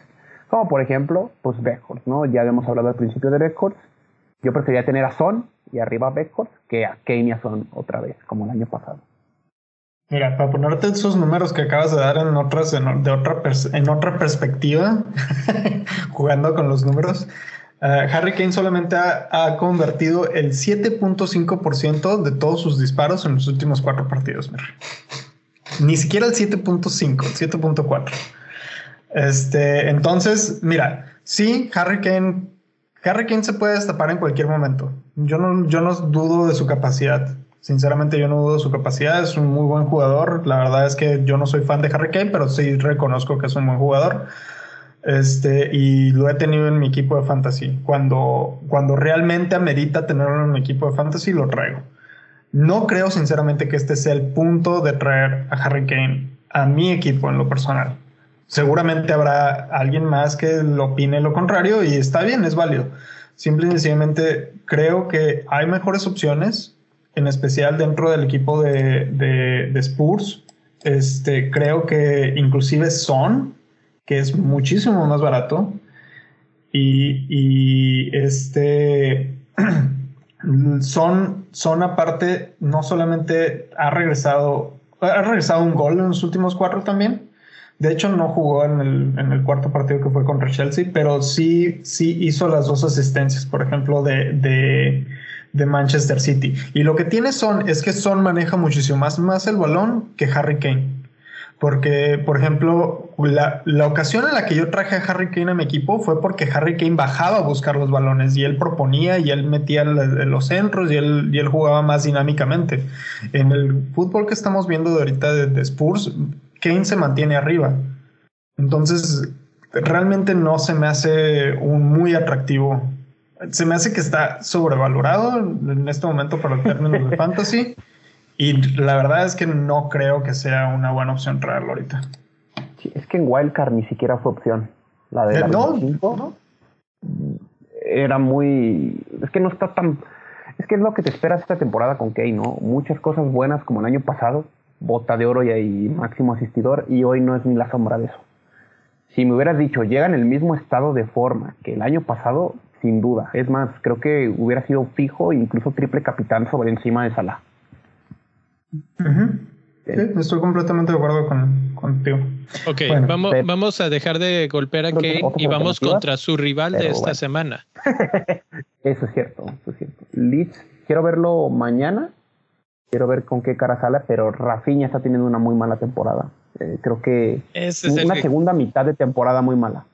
C: Como por ejemplo, pues Beckhorst, ¿no? Ya habíamos hablado al principio de Beckhorst. Yo prefería tener a Son y arriba a Beckhorst que a Kane y a Son otra vez, como el año pasado.
A: Mira, para ponerte esos números que acabas de dar en otras, en, de otra, en otra perspectiva, jugando con los números, uh, Harry Kane solamente ha, ha convertido el 7.5% de todos sus disparos en los últimos cuatro partidos. Mira. Ni siquiera el 7.5, 7.4. Este, entonces, mira, sí, Harry Kane, Harry Kane se puede destapar en cualquier momento. Yo no, yo no dudo de su capacidad. Sinceramente, yo no dudo de su capacidad. Es un muy buen jugador. La verdad es que yo no soy fan de Harry Kane, pero sí reconozco que es un buen jugador. Este, y lo he tenido en mi equipo de fantasy. Cuando, cuando realmente amerita tenerlo en mi equipo de fantasy, lo traigo. No creo sinceramente que este sea el punto de traer a Harry Kane a mi equipo en lo personal. Seguramente habrá alguien más que lo opine lo contrario y está bien, es válido. Simple y sencillamente creo que hay mejores opciones, en especial dentro del equipo de, Spurs. Este, creo que inclusive Son, que es muchísimo más barato. Y, y este Son, Son aparte, no solamente ha regresado, ha regresado un gol en los últimos cuatro también. De hecho, no jugó en el, cuarto partido que fue contra Chelsea, pero sí, sí hizo las dos asistencias, por ejemplo, de, Manchester City. Y lo que tiene Son es que Son maneja muchísimo más, más el balón que Harry Kane. Porque, por ejemplo, la, la, ocasión en la que yo traje a Harry Kane a mi equipo fue porque Harry Kane bajaba a buscar los balones y él proponía y él metía los centros y él, y él jugaba más dinámicamente. En el fútbol que estamos viendo de ahorita de, de Spurs, Kane se mantiene arriba. Entonces, realmente no se me hace un muy atractivo. Se me hace que está sobrevalorado en este momento para el término de fantasy. Y la verdad es que no creo que sea una buena opción traerlo ahorita.
C: Sí, es que en Wildcard ni siquiera fue opción. La de
A: eh, no, no.
C: Era muy. Es que no está tan. Es que es lo que te esperas esta temporada con Kane, ¿no? Muchas cosas buenas como el año pasado, bota de oro y, ahí máximo asistidor, y hoy no es ni la sombra de eso. Si me hubieras dicho, llega en el mismo estado de forma que el año pasado, sin duda. Es más, creo que hubiera sido fijo, incluso triple capitán sobre encima de Salah.
A: Sí, estoy completamente de acuerdo con, contigo.
B: Ok, vamos, vamos a dejar de golpear a Kane y vamos contra su rival de esta semana.
C: eso es cierto, eso es cierto. Leeds, quiero verlo mañana. Quiero ver con qué cara sale, pero Rafinha está teniendo una muy mala temporada. Eh, creo que es una segunda mitad de temporada muy mala.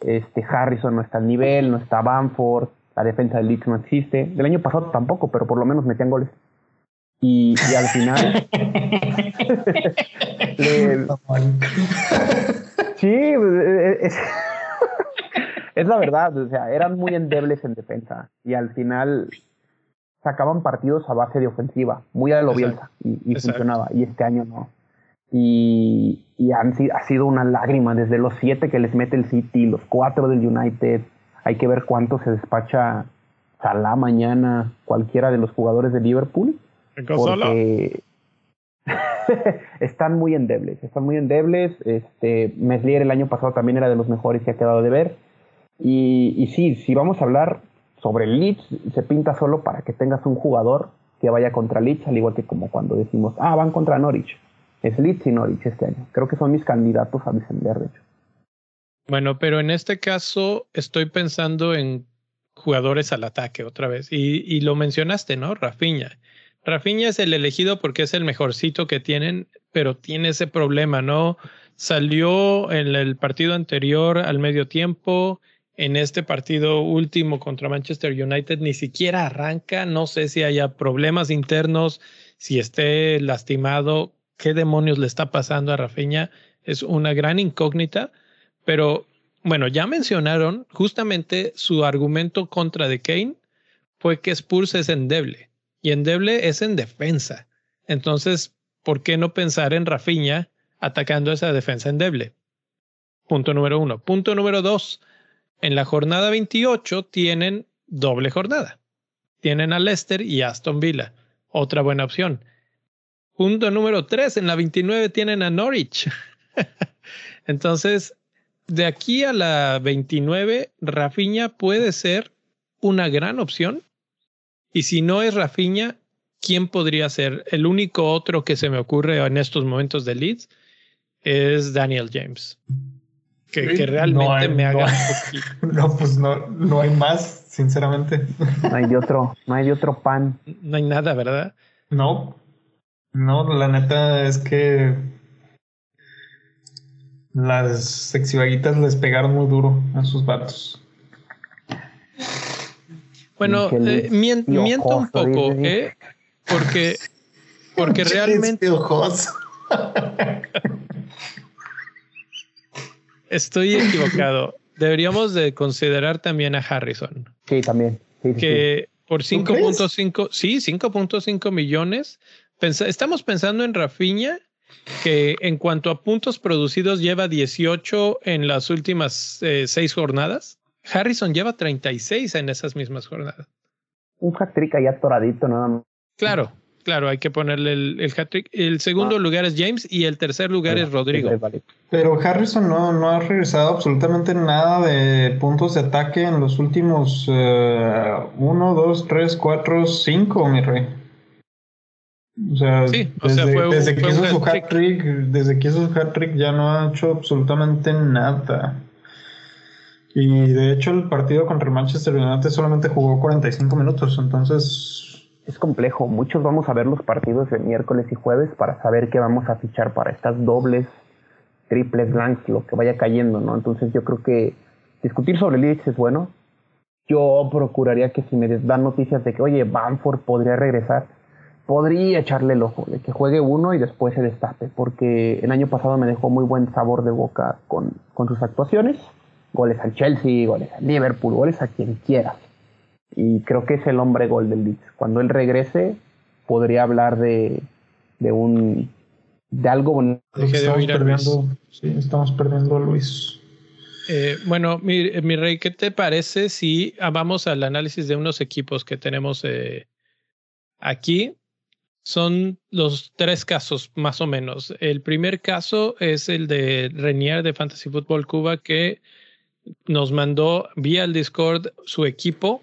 C: Este Harrison no está al nivel, no está Bamford, la defensa de Leeds no existe. Del año pasado tampoco, pero por lo menos metían goles. Y, al final. sí, es, es, la verdad. O sea, eran muy endebles en defensa. Y al final sacaban partidos a base de ofensiva, muy a lo Bielsa, y, funcionaba. Y este año no. Y, y han, ha sido una lágrima desde los siete que les mete el City, los cuatro del United. Hay que ver cuánto se despacha Salah mañana, cualquiera de los jugadores de Liverpool porque están muy endebles, están muy endebles. Este, Meslier el año pasado también era de los mejores que ha quedado de ver. Y, y sí, si vamos a hablar sobre Leeds, se pinta solo para que tengas un jugador que vaya contra Leeds, al igual que como cuando decimos, ah, van contra Norwich. Es Leeds y Norwich este año. Creo que son mis candidatos a descender, de hecho.
B: Bueno, pero en este caso estoy pensando en jugadores al ataque otra vez. Y, y lo mencionaste, ¿no? Rafinha. Rafinha es el elegido porque es el mejorcito que tienen, pero tiene ese problema, ¿no? Salió en el partido anterior al medio tiempo en este partido último contra Manchester United ni siquiera arranca. No sé si haya problemas internos, si esté lastimado, qué demonios le está pasando a Rafinha. Es una gran incógnita, pero bueno, ya mencionaron justamente su argumento contra de Kane fue que Spurs es endeble y endeble es en defensa. Entonces, ¿por qué no pensar en Rafinha atacando esa defensa endeble? Punto número uno. Punto número dos. En la jornada 28 tienen doble jornada. Tienen a Leicester y Aston Villa. Otra buena opción. Punto número tres. En la 29 tienen a Norwich. Entonces, de aquí a la 29, Rafinha puede ser una gran opción. Y si no es Rafinha, ¿quién podría ser? El único otro que se me ocurre en estos momentos de Leeds es Daniel James. Que, realmente me haga.
A: No, pues no, no hay más, sinceramente.
C: No hay de otro, no hay de otro pan.
B: No hay nada, ¿verdad?
A: No. No, la neta es que las sexivaguitas les pegaron muy duro a sus vatos.
B: Bueno, eh, miento un poco, ¿eh? Porque, porque realmente. Estoy equivocado. Deberíamos de considerar también a Harrison.
C: Sí, también.
B: que por 5.5, sí, 5.5 millones. estamos pensando en Rafinha que en cuanto a puntos producidos lleva 18 en las últimas eh, seis jornadas. Harrison lleva 36 en esas mismas jornadas.
C: Un hat-trick ahí atoradito nada más.
B: Claro, claro, hay que ponerle el, el hat-trick. El segundo ah. lugar es James y el tercer lugar es Rodrigo.
A: Pero Harrison no, no ha regresado absolutamente nada de puntos de ataque en los últimos 1, 2, 3, 4, 5, mi rey. O sea, desde, que hizo su hat trick, desde que hizo su hat trick ya no ha hecho absolutamente nada. Y de hecho el partido contra el Manchester United solamente jugó 45 minutos, entonces...
C: Es complejo, muchos vamos a ver los partidos de miércoles y jueves para saber qué vamos a fichar para estas dobles, triples, blanks, lo que vaya cayendo, ¿no? Entonces yo creo que discutir sobre Leeds es bueno. Yo procuraría que si me dan noticias de que, oye, Bamford podría regresar, podría echarle el ojo, de que juegue uno y después se destape, porque el año pasado me dejó muy buen sabor de boca con, con sus actuaciones. Goles al Chelsea, goles al Liverpool, goles a quien quieras. Y creo que es el hombre gol del Leeds. Cuando él regrese, podría hablar de, de un de algo bonito.
A: Estamos perdiendo, sí, estamos perdiendo a Luis.
B: Eh, bueno, mi, mi, rey, ¿qué te parece si vamos al análisis de unos equipos que tenemos eh, aquí? Son los tres casos, más o menos. El primer caso es el de Renier de Fantasy Football Cuba, que nos mandó vía el Discord su equipo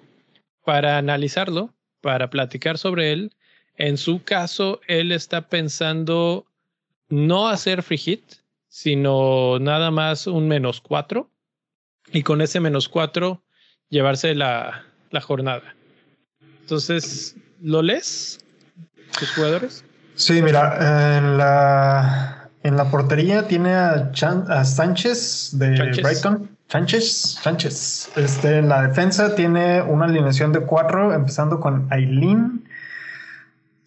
B: para analizarlo, para platicar sobre él. En su caso, él está pensando no hacer free hit, sino nada más un menos cuatro. Y con ese menos cuatro, llevarse la, la jornada. Entonces, ¿lo lees? sus jugadores?
A: Sí, mira, en la, en la portería tiene a, Sánchez de Brighton. Sánchez, Sánchez. Este, en la defensa tiene una alineación de cuatro, empezando con Aileen,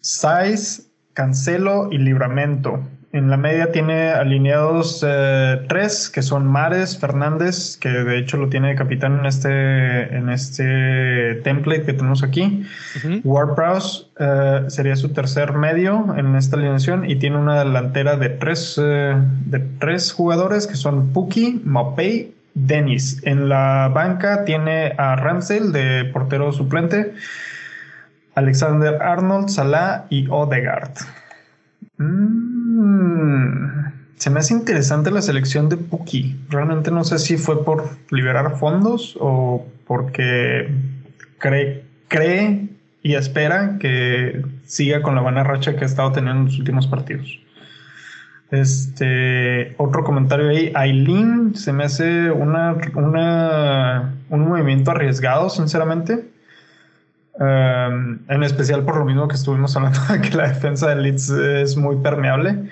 A: Saiz, Cancelo y Libramento. En la media tiene alineados eh, tres, que son Mares, Fernández, que de hecho lo tiene de capitán en este, en este template que tenemos aquí. Uh sería su tercer medio en esta alineación y tiene una delantera de tres, eh, de tres jugadores que son Puki, Mopey, Dennis. En la banca tiene a Ramsdale de portero suplente, Alexander Arnold, Salah y Odegaard. Mm, se me hace interesante la selección de Puki. Realmente no sé si fue por liberar fondos o porque cree, cree y espera que siga con la buena racha que ha estado teniendo en los últimos partidos. Este otro comentario ahí, Aileen se me hace una, un movimiento arriesgado, sinceramente. Em, en especial por lo mismo que estuvimos hablando que la defensa de Leeds es muy permeable.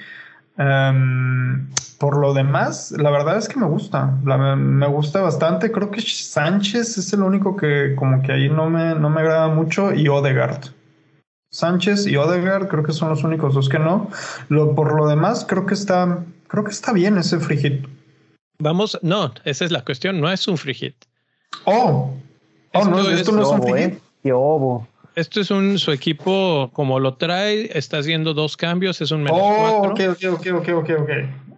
A: Em, por lo demás, la verdad es que me gusta. me gusta bastante. Creo que Sánchez es el único que como que ahí no me, no me agrada mucho y Odegaard. Sánchez y Odegaard creo que son los únicos dos que no. Lo, por lo demás, creo que está, creo que está bien ese free
B: Vamos, no, esa es la cuestión, no es un free hit.
A: Oh, oh no, esto no es un free hit.
C: Qué obo.
B: Esto es un su equipo como lo trae, está haciendo dos cambios, es un menos
A: oh, ok, ok, ok, ok, ok, ok.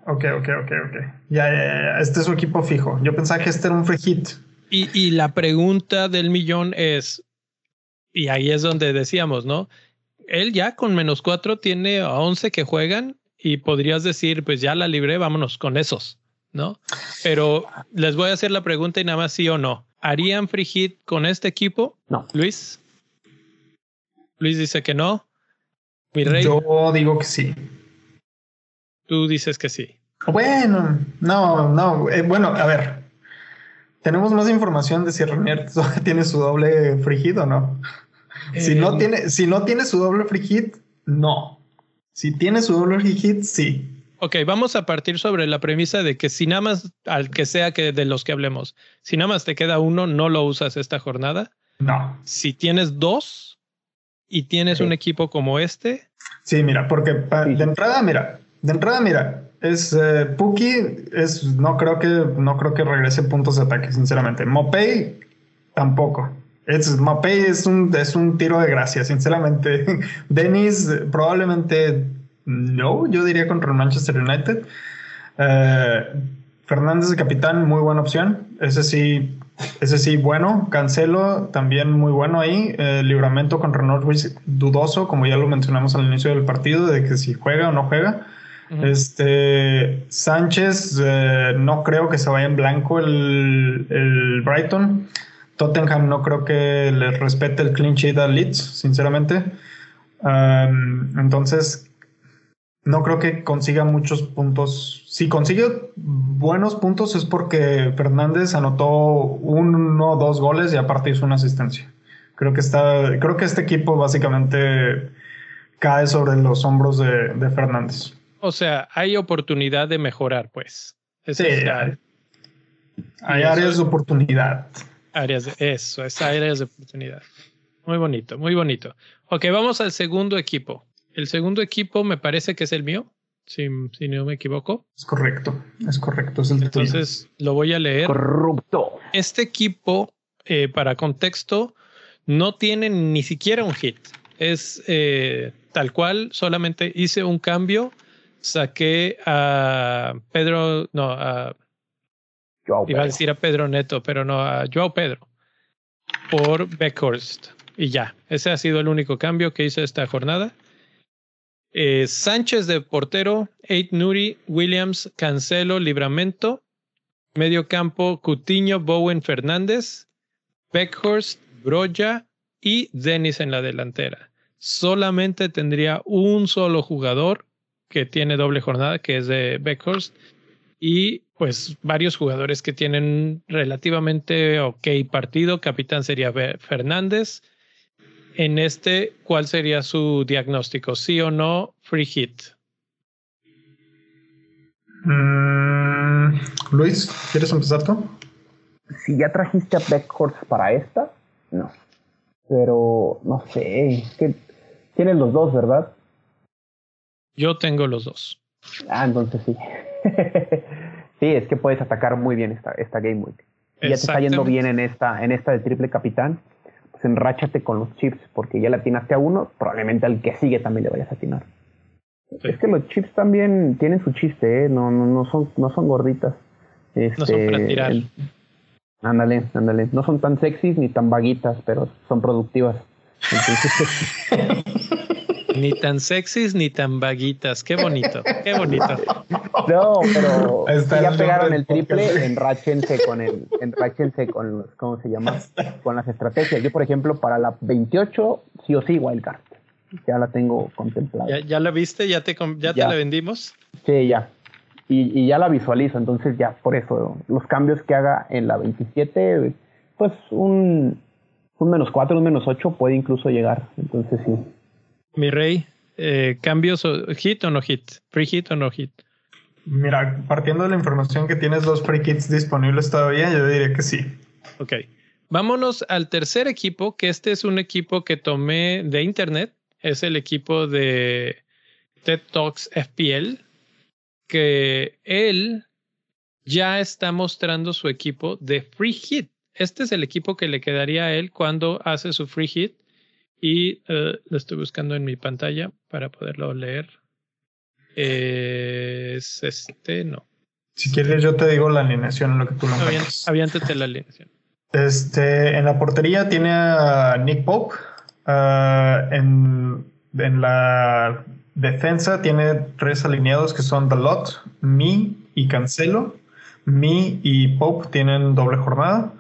A: Ok, ok, ok, ok. Ya, ya, ya. Este es su equipo fijo. Yo pensaba que este era un free hit.
B: Y, y la pregunta del millón es, y ahí es donde decíamos, ¿no? Él ya con menos cuatro tiene a 11 que juegan y podrías decir, pues ya la libré, vámonos con esos, ¿no? Pero les voy a hacer la pregunta y nada más sí o no. ¿Harían free hit con este equipo?
C: No.
B: Luis. Luis dice que no. Mi rey.
A: Yo digo que sí.
B: Tú dices que sí.
A: Bueno, no, no. Eh, bueno, a ver. ¿Tenemos más información de si Renier tiene su doble free o no? Si, no eh, tiene, si no tiene su doble free hit, no. Si tiene su doble free hit, sí.
B: Ok, vamos a partir sobre la premisa de que si nada más, al que sea que de los que hablemos, si nada más te queda uno, no lo usas esta jornada.
A: No.
B: Si tienes dos, y tienes un equipo como este.
A: Sí, mira, porque de entrada, mira, de entrada, mira, es eh, Puki, es, no creo que, no creo que regrese puntos de ataque, sinceramente. Mopey, tampoco. Es, Mopey es un, es un tiro de gracia, sinceramente. Dennis, probablemente no, yo diría contra el Manchester United. Eh, Fernández de capitán, muy buena opción. Ese sí, ese sí, bueno. Cancelo, también muy bueno ahí. Eh, libramento con Renault Ruiz, dudoso, como ya lo mencionamos al inicio del partido, de que si juega o no juega. Este Sánchez, eh, no creo que se vaya en blanco el, el, Brighton. Tottenham no creo que le respete el clean sheet a Leeds, sinceramente. entonces, no creo que consiga muchos puntos. Si consigue buenos puntos es porque Fernández anotó uno o dos goles y aparte hizo una asistencia. Creo que está, creo que este equipo básicamente cae sobre los hombros de, Fernández.
B: O sea, hay oportunidad de mejorar, pues.
A: sí, hay, áreas de oportunidad.
B: Áreas de eso, es áreas de oportunidad. Muy bonito, muy bonito. Ok, vamos al segundo equipo. El segundo equipo me parece que es el mío, si, si no me equivoco.
A: Es correcto, es correcto, es el
B: Entonces lo voy a leer.
C: Corrupto.
B: Este equipo, eh, para contexto, no tiene ni siquiera un hit. Es eh, tal cual, solamente hice un cambio, saqué a Pedro, no, a... iba a decir a Pedro Neto, pero no, a Joao Pedro, por Beckhorst. Y ya, ese ha sido el único cambio que hice esta jornada. Eh, Sánchez de portero, Eight Nuri, Williams, Cancelo, Libramento. Medio campo, Cutiño, Bowen, Fernández, Beckhorst, Broya y Dennis en la delantera. Solamente tendría un solo jugador que tiene doble jornada, que es de Beckhorst, y pues varios jugadores que tienen relativamente ok partido. Capitán sería Fernández, en este, ¿cuál sería su diagnóstico? ¿Sí o no? Free hit.
A: Mm, Luis, ¿quieres empezar tú?
C: Si ya trajiste a Beckhorst para esta, no. Pero no sé, es que tienes los dos, ¿verdad?
B: Yo tengo los dos.
C: Ah, entonces sí. sí, es que puedes atacar muy bien esta, esta Game Week. Y ya te está yendo bien en esta, en esta de triple capitán enráchate con los chips, porque ya le atinaste a uno, probablemente al que sigue también le vayas a atinar. Es que los chips también tienen su chiste, ¿eh? no, no, no, son, no son gorditas.
B: no son para este, tirar.
C: ándale, ándale. No son tan sexys ni tan vaguitas, pero son productivas.
B: Ni tan sexys ni tan vaguitas. Qué bonito, qué bonito.
C: No, pero ya pegaron el triple, enráchense con el, enráchense con los, ¿cómo se llama? Con las estrategias. Yo, por ejemplo, para la 28, sí o sí, Wildcard. Ya la tengo contemplada.
B: ¿Ya, ya la viste? ¿Ya, te, ya, te la vendimos?
C: Sí, ya. Y, y ya la visualizo, entonces ya, por eso, los cambios que haga en la 27, pues un, un menos 4, un menos 8 puede incluso llegar. Entonces sí.
B: Mi rey, eh, ¿cambios hit o no hit? ¿Free hit o no hit?
A: Mira, partiendo de la información que tienes dos free kits disponibles todavía, yo diría que sí.
B: Ok. Vámonos al tercer equipo, que este es un equipo que tomé de internet. Es el equipo de TED Talks FPL, que él ya está mostrando su equipo de free hit. Este es el equipo que le quedaría a él cuando hace su free hit. Y eh, lo estoy buscando en mi pantalla para poderlo leer. es este, no.
A: Si quieres, yo te digo la alineación en lo que tú lo
B: Aviéntate la alineación.
A: Este, en la portería tiene a Nick Pope. En, en, la defensa tiene tres alineados que son Dalot, Me y Cancelo. Me y Pope tienen doble jornada.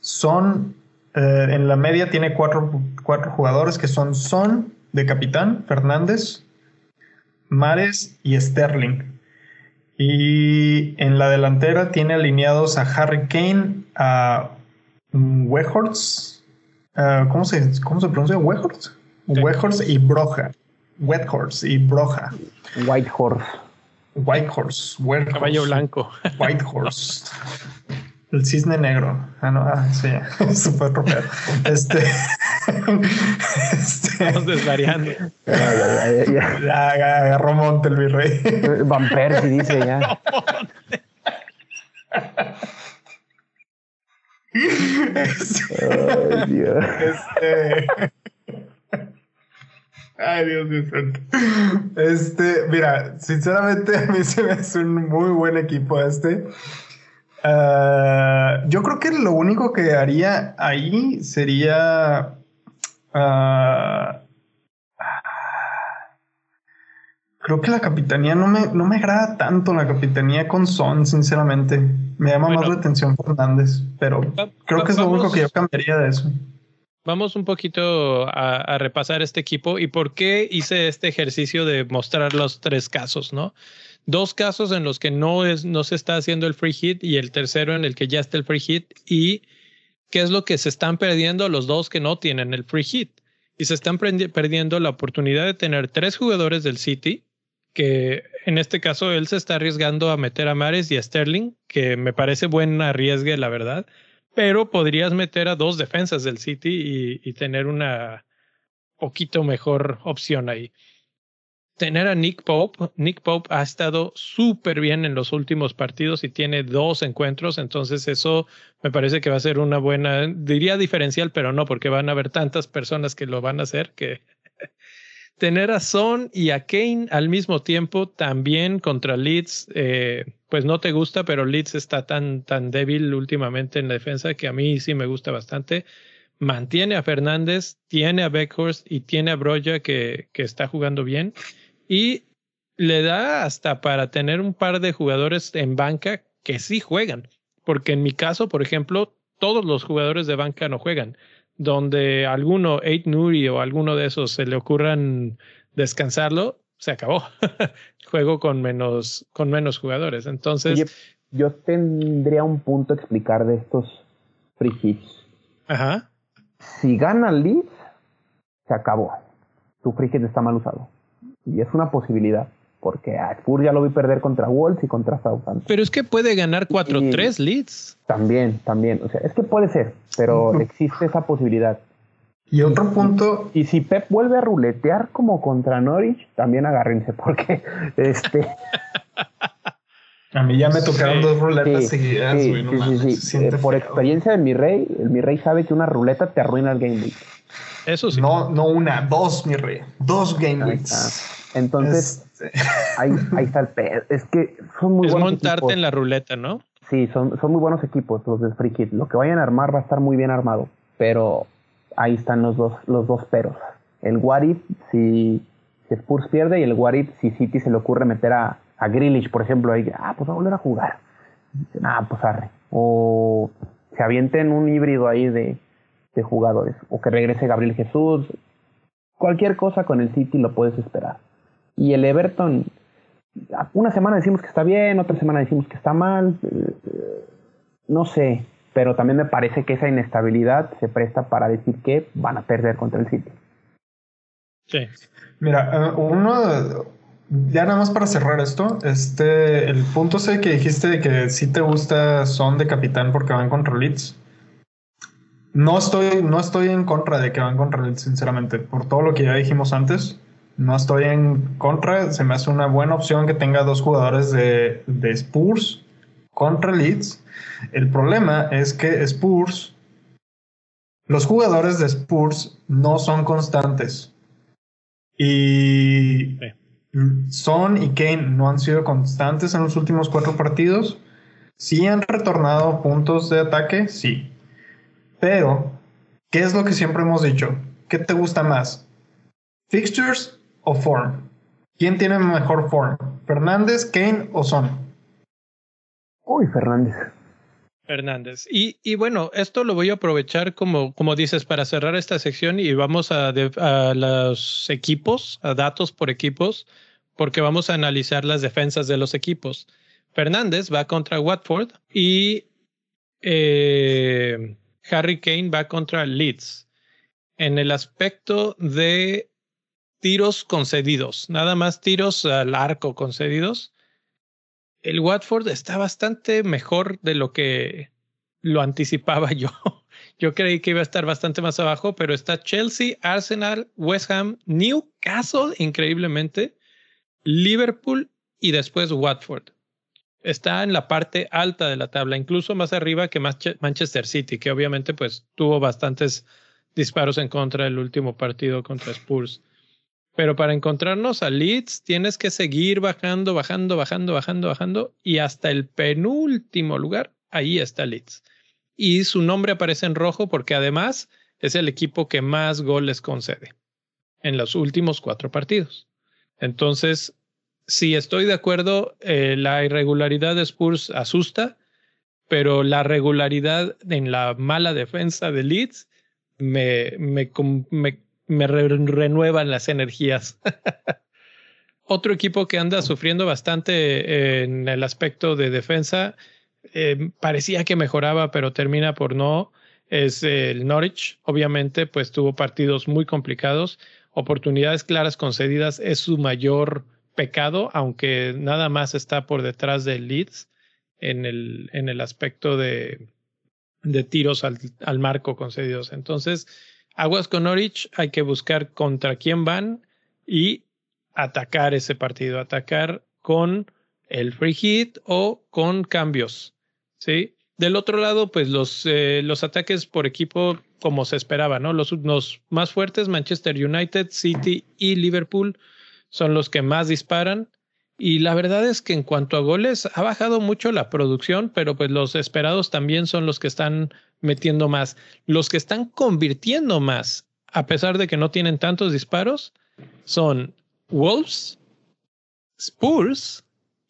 A: Son eh, en la media tiene cuatro, cuatro, jugadores que son Son de capitán, Fernández, Mares y Sterling. Y en la delantera tiene alineados a Harry Kane, a Wehorst. Uh, ¿cómo, se, ¿Cómo se pronuncia? Wehorst. Wehorst y Broja. Wethorst y Broja.
C: Whitehorse.
A: Whitehorse.
B: Caballo blanco.
A: Whitehorse. El cisne negro. Ah, no, ah, sí, súper tropeado. Este,
B: este. Estamos desvariando.
A: Ya, agarró monte el virrey.
C: Van Persie dice ya.
A: Ay, Dios. Este. Ay, Dios mío Este, mira, sinceramente a mí se me hace un muy buen equipo este. Ah, yo creo que lo único que haría ahí sería. Ah, creo que la capitanía no me, no me agrada tanto la capitanía con Son, sinceramente. Me llama más la atención Fernández, pero creo que es lo único que yo cambiaría de eso.
B: Vamos un poquito a, repasar este equipo y por qué hice este ejercicio de mostrar los tres casos, ¿no? Dos casos en los que no, es, no se está haciendo el free hit y el tercero en el que ya está el free hit y qué es lo que se están perdiendo los dos que no tienen el free hit. Y se están perdiendo la oportunidad de tener tres jugadores del City, que en este caso él se está arriesgando a meter a Mares y a Sterling, que me parece buen arriesgue, la verdad pero podrías meter a dos defensas del City y, tener una poquito mejor opción ahí. Tener a Nick Pope. Nick Pope ha estado súper bien en los últimos partidos y tiene dos encuentros, entonces eso me parece que va a ser una buena, diría diferencial, pero no, porque van a haber tantas personas que lo van a hacer que tener a Son y a Kane al mismo tiempo también contra Leeds, eh, pues no te gusta, pero Leeds está tan, tan débil últimamente en la defensa que a mí sí me gusta bastante. Mantiene a Fernández, tiene a Beckhorst y tiene a Broya que, que está jugando bien y le da hasta para tener un par de jugadores en banca que sí juegan. Porque en mi caso, por ejemplo, todos los jugadores de banca no juegan donde alguno, Eight Nuri o alguno de esos se le ocurran descansarlo, se acabó. Juego con menos, con menos jugadores. Entonces.
C: yo tendría un punto a explicar de estos free hits.
B: Ajá.
C: Si gana Leeds, se acabó. Tu free hit está mal usado. Y es una posibilidad porque a Spurs ya lo vi perder contra Wolves y contra Southampton.
B: Pero es que puede ganar 4-3 Leeds.
C: También, también. O sea, es que puede ser, pero existe esa posibilidad.
A: Y otro punto.
C: Y, si Pep vuelve a ruletear como contra Norwich, también agárrense, porque este.
A: A mí ya me tocaron dos ruletas seguidas, sí,
C: sí, sí, eh, Por experiencia de mi rey, el mi rey sabe que una ruleta te arruina el game week.
B: Eso sí.
A: No, no una, dos, mi rey. Dos game weeks.
C: Entonces, este. ahí, ahí está el pedo. Es que son muy
B: es
C: buenos
B: montarte en la ruleta, ¿no?
C: Sí, son, son muy buenos equipos los de Free Hit. Lo que vayan a armar va a estar muy bien armado, pero ahí están los dos, los dos peros. El Warif, si, si Spurs pierde, y el Warif, si City se le ocurre meter a, a Grealish, por ejemplo, ahí, ah, pues va a volver a jugar. Ah, pues arre. O se avienten un híbrido ahí de, de jugadores. O que regrese Gabriel Jesús. Cualquier cosa con el City lo puedes esperar. Y el Everton, una semana decimos que está bien, otra semana decimos que está mal. Eh, no sé, pero también me parece que esa inestabilidad se presta para decir que van a perder contra el City.
B: Sí.
A: Mira, eh, uno, ya nada más para cerrar esto, este, el punto C que dijiste de que si te gusta son de capitán porque van contra Leeds. No estoy, no estoy en contra de que van contra Leeds, sinceramente, por todo lo que ya dijimos antes. No estoy en contra, se me hace una buena opción que tenga dos jugadores de, de Spurs contra Leeds. El problema es que Spurs, los jugadores de Spurs no son constantes. Y Son y Kane no han sido constantes en los últimos cuatro partidos. Sí han retornado puntos de ataque, sí. Pero, ¿qué es lo que siempre hemos dicho? ¿Qué te gusta más? ¿Fixtures o form? ¿Quién tiene mejor form? ¿Fernández, Kane o Son?
C: Uy, Fernández.
B: Fernández. Y, y, bueno, esto lo voy a aprovechar como, como dices para cerrar esta sección y vamos a, a, los equipos, a datos por equipos, porque vamos a analizar las defensas de los equipos. Fernández va contra Watford y eh, Harry Kane va contra Leeds. En el aspecto de tiros concedidos, nada más tiros al arco concedidos el Watford está bastante mejor de lo que lo anticipaba yo. Yo creí que iba a estar bastante más abajo, pero está Chelsea, Arsenal, West Ham, Newcastle, increíblemente, Liverpool y después Watford. Está en la parte alta de la tabla, incluso más arriba que Manchester City, que obviamente pues tuvo bastantes disparos en contra del último partido contra Spurs. Pero para encontrarnos a Leeds tienes que seguir bajando, bajando, bajando, bajando, bajando y hasta el penúltimo lugar, ahí está Leeds. Y su nombre aparece en rojo porque además es el equipo que más goles concede en los últimos cuatro partidos. Entonces, si estoy de acuerdo, eh, la irregularidad de Spurs asusta, pero la regularidad en la mala defensa de Leeds me, me, me renuevan las energías. Otro equipo que anda sufriendo bastante en el aspecto de defensa, eh, parecía que mejoraba, pero termina por no, es el Norwich. Obviamente, pues tuvo partidos muy complicados, oportunidades claras concedidas, es su mayor pecado, aunque nada más está por detrás del Leeds en el, en el aspecto de, de tiros al, al marco concedidos. Entonces, aguas con Norwich, hay que buscar contra quién van y atacar ese partido, atacar con el free hit o con cambios. ¿sí? Del otro lado, pues los, eh, los ataques por equipo como se esperaba, ¿no? Los, los más fuertes, Manchester United, City y Liverpool, son los que más disparan. Y la verdad es que en cuanto a goles, ha bajado mucho la producción, pero pues los esperados también son los que están metiendo más. Los que están convirtiendo más, a pesar de que no tienen tantos disparos, son Wolves, Spurs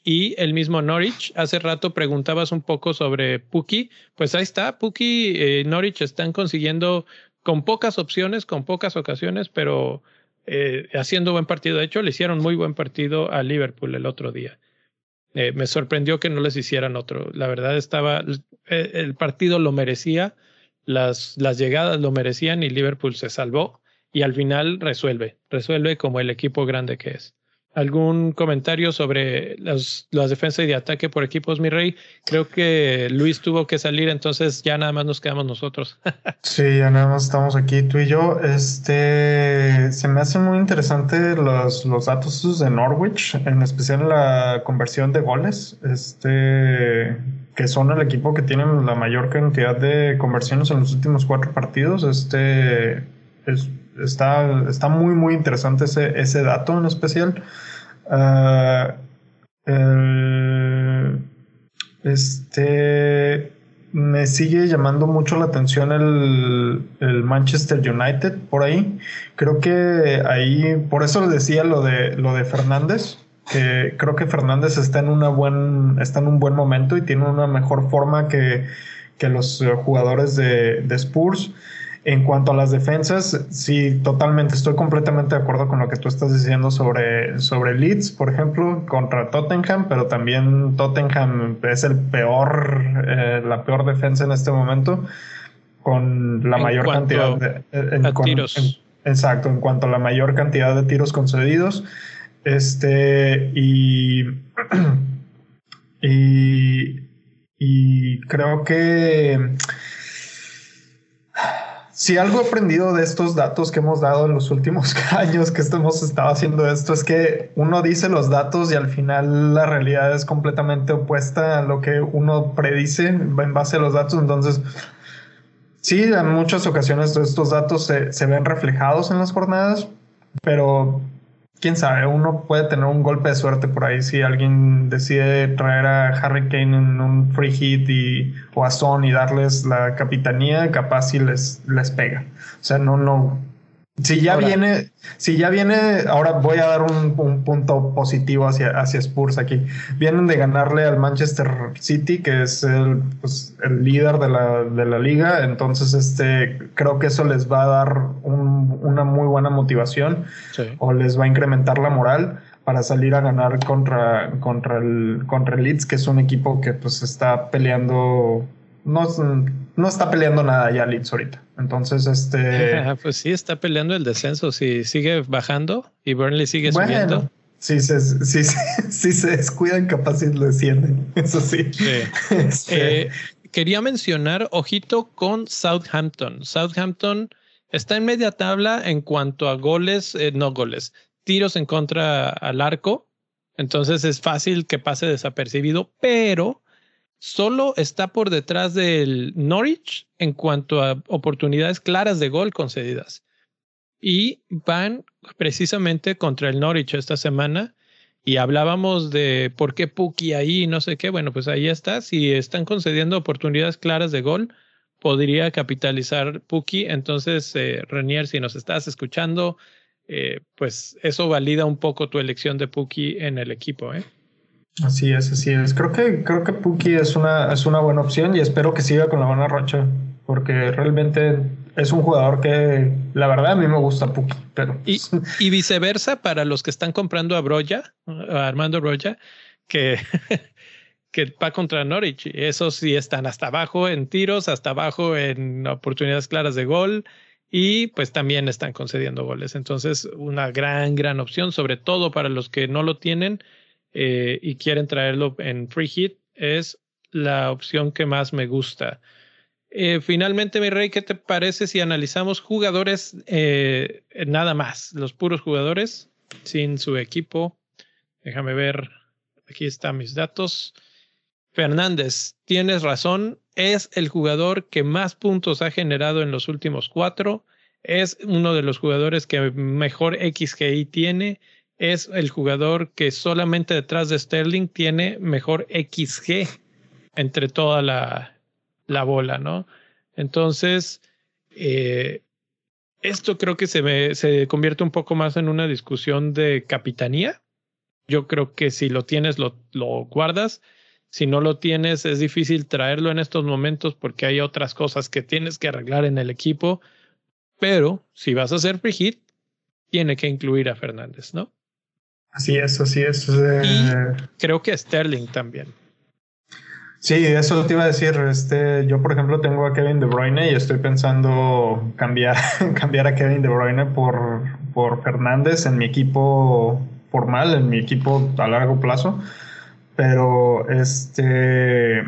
B: y el mismo Norwich. Hace rato preguntabas un poco sobre Puki. Pues ahí está, Puki y eh, Norwich están consiguiendo con pocas opciones, con pocas ocasiones, pero eh, haciendo buen partido. De hecho, le hicieron muy buen partido a Liverpool el otro día. Eh, me sorprendió que no les hicieran otro. La verdad estaba, eh, el partido lo merecía, las, las llegadas lo merecían y Liverpool se salvó y al final resuelve, resuelve como el equipo grande que es algún comentario sobre las, defensas y de ataque por equipos, mi rey. Creo que Luis tuvo que salir, entonces ya nada más nos quedamos nosotros.
A: sí, ya nada más estamos aquí tú y yo. Este se me hacen muy interesante los, los datos de Norwich, en especial la conversión de goles. Este que son el equipo que tiene la mayor cantidad de conversiones en los últimos cuatro partidos. Este es está, está muy, muy interesante ese, ese dato en especial. Ah, este me sigue llamando mucho la atención el, el, Manchester United por ahí. Creo que ahí, por eso les decía lo de lo de Fernández, que creo que Fernández está en una buen, está en un buen momento y tiene una mejor forma que, que los jugadores de, de Spurs. En cuanto a las defensas, sí, totalmente, estoy completamente de acuerdo con lo que tú estás diciendo sobre, sobre Leeds, por ejemplo, contra Tottenham, pero también Tottenham es el peor, eh, la peor defensa en este momento, con la mayor cantidad de
B: tiros.
A: exacto, en cuanto a la mayor cantidad de tiros concedidos. Este, y, y, y creo que si algo he aprendido de estos datos que hemos dado en los últimos años que hemos estado haciendo esto es que uno dice los datos y al final la realidad es completamente opuesta a lo que uno predice en base a los datos. Entonces, sí, en muchas ocasiones estos datos se, se ven reflejados en las jornadas, pero quién sabe, uno puede tener un golpe de suerte por ahí si alguien decide traer a Harry Kane en un free hit y, o a Son y darles la capitanía, capaz si les, les pega. O sea, no, no, si ya viene, si ya viene, ahora voy a dar un, punto positivo hacia, hacia Spurs aquí. Vienen de ganarle al Manchester City, que es el, pues, el líder de la, de la, liga. Entonces, este, creo que eso les va a dar una muy buena motivación o les va a incrementar la moral para salir a ganar contra, contra, el, contra el Leeds, que es un equipo que pues está peleando no, no está peleando nada ya Leeds ahorita. Entonces, este.
B: pues sí, está peleando el descenso. Si sigue bajando y Burnley sigue subiendo.
A: Si se, si, si se descuidan, capaz lo descienden. Eso sí.
B: Este, eh, quería mencionar, ojito con Southampton. Southampton está en media tabla en cuanto a goles, eh, no goles, tiros en contra al arco. Entonces es fácil que pase desapercibido, pero solo está por detrás del Norwich en cuanto a oportunidades claras de gol concedidas. Y van precisamente contra el Norwich esta semana. Y hablábamos de por qué Puki ahí, no sé qué. Bueno, pues ahí está. Si están concediendo oportunidades claras de gol, podría capitalizar Puki. Entonces, eh, Renier, si nos estás escuchando, eh, pues eso valida un poco tu elección de Puki en el equipo. ¿eh?
A: Así es, así es. Creo que, creo que Puki es una, es una buena opción y espero que siga con la buena racha, porque realmente es un jugador que la verdad a mí me gusta Puki, pero...
B: Y, y viceversa para los que están comprando a Broya, a Armando Broya, que, que va contra Norwich. Esos sí están hasta abajo en tiros, hasta abajo en oportunidades claras de gol y pues también están concediendo goles. Entonces, una gran, gran opción, sobre todo para los que no lo tienen eh, y quieren traerlo en free hit, es la opción que más me gusta. Eh, finalmente, mi rey, ¿qué te parece si analizamos jugadores eh, nada más, los puros jugadores, sin su equipo? Déjame ver, aquí están mis datos. Fernández, tienes razón, es el jugador que más puntos ha generado en los últimos cuatro, es uno de los jugadores que mejor XGI tiene es el jugador que solamente detrás de Sterling tiene mejor XG entre toda la, la bola, ¿no? Entonces, eh, esto creo que se, me, se convierte un poco más en una discusión de capitanía. Yo creo que si lo tienes, lo, lo guardas. Si no lo tienes, es difícil traerlo en estos momentos porque hay otras cosas que tienes que arreglar en el equipo. Pero si vas a hacer hit, tiene que incluir a Fernández, ¿no?
A: Así es, así es.
B: creo que Sterling también.
A: Sí, eso te iba a decir. Este, yo, por ejemplo, tengo a Kevin De Bruyne y estoy pensando cambiar, cambiar a Kevin De Bruyne por, por Fernández en mi equipo formal, en mi equipo a largo plazo. Pero este.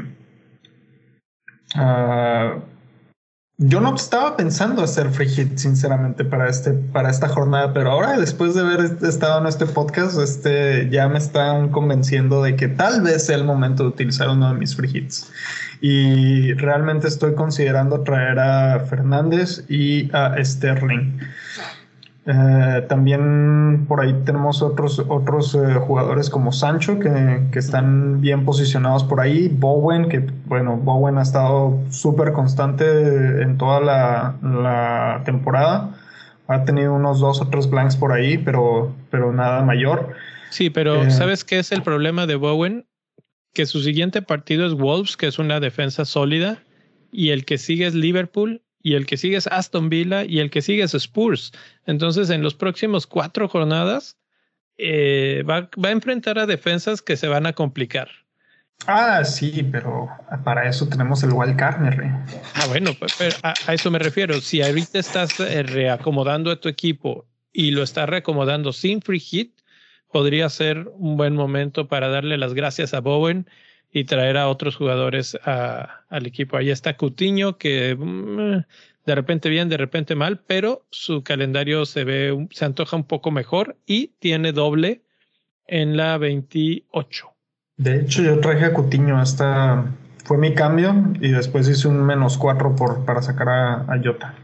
A: Uh, yo no estaba pensando hacer free hit, sinceramente, para, este, para esta jornada, pero ahora, después de haber estado en este podcast, este, ya me están convenciendo de que tal vez sea el momento de utilizar uno de mis free hits. Y realmente estoy considerando traer a Fernández y a Sterling. Eh, también por ahí tenemos otros, otros eh, jugadores como Sancho que, que, están bien posicionados por ahí. Bowen, que bueno, Bowen ha estado súper constante en toda la, la, temporada. Ha tenido unos dos o tres blanks por ahí, pero, pero nada mayor.
B: Sí, pero eh, ¿sabes qué es el problema de Bowen? Que su siguiente partido es Wolves, que es una defensa sólida, y el que sigue es Liverpool, y el que sigue es Aston Villa y el que sigue es Spurs. Entonces, en los próximos cuatro jornadas eh, va, va, a enfrentar a defensas que se van a complicar.
A: Ah, sí, pero para eso tenemos el wild card,
B: Ah, bueno, pues, a, eso me refiero. Si ahorita estás eh, reacomodando a tu equipo y lo estás reacomodando sin free hit, podría ser un buen momento para darle las gracias a Bowen y traer a otros jugadores al equipo. Ahí está Cutiño, que mm, de repente bien, de repente mal, pero su calendario se ve, se antoja un poco mejor y tiene doble en la 28.
A: De hecho, yo traje a Cutiño, hasta fue mi cambio y después hice un menos 4 por, para sacar a, a Jota.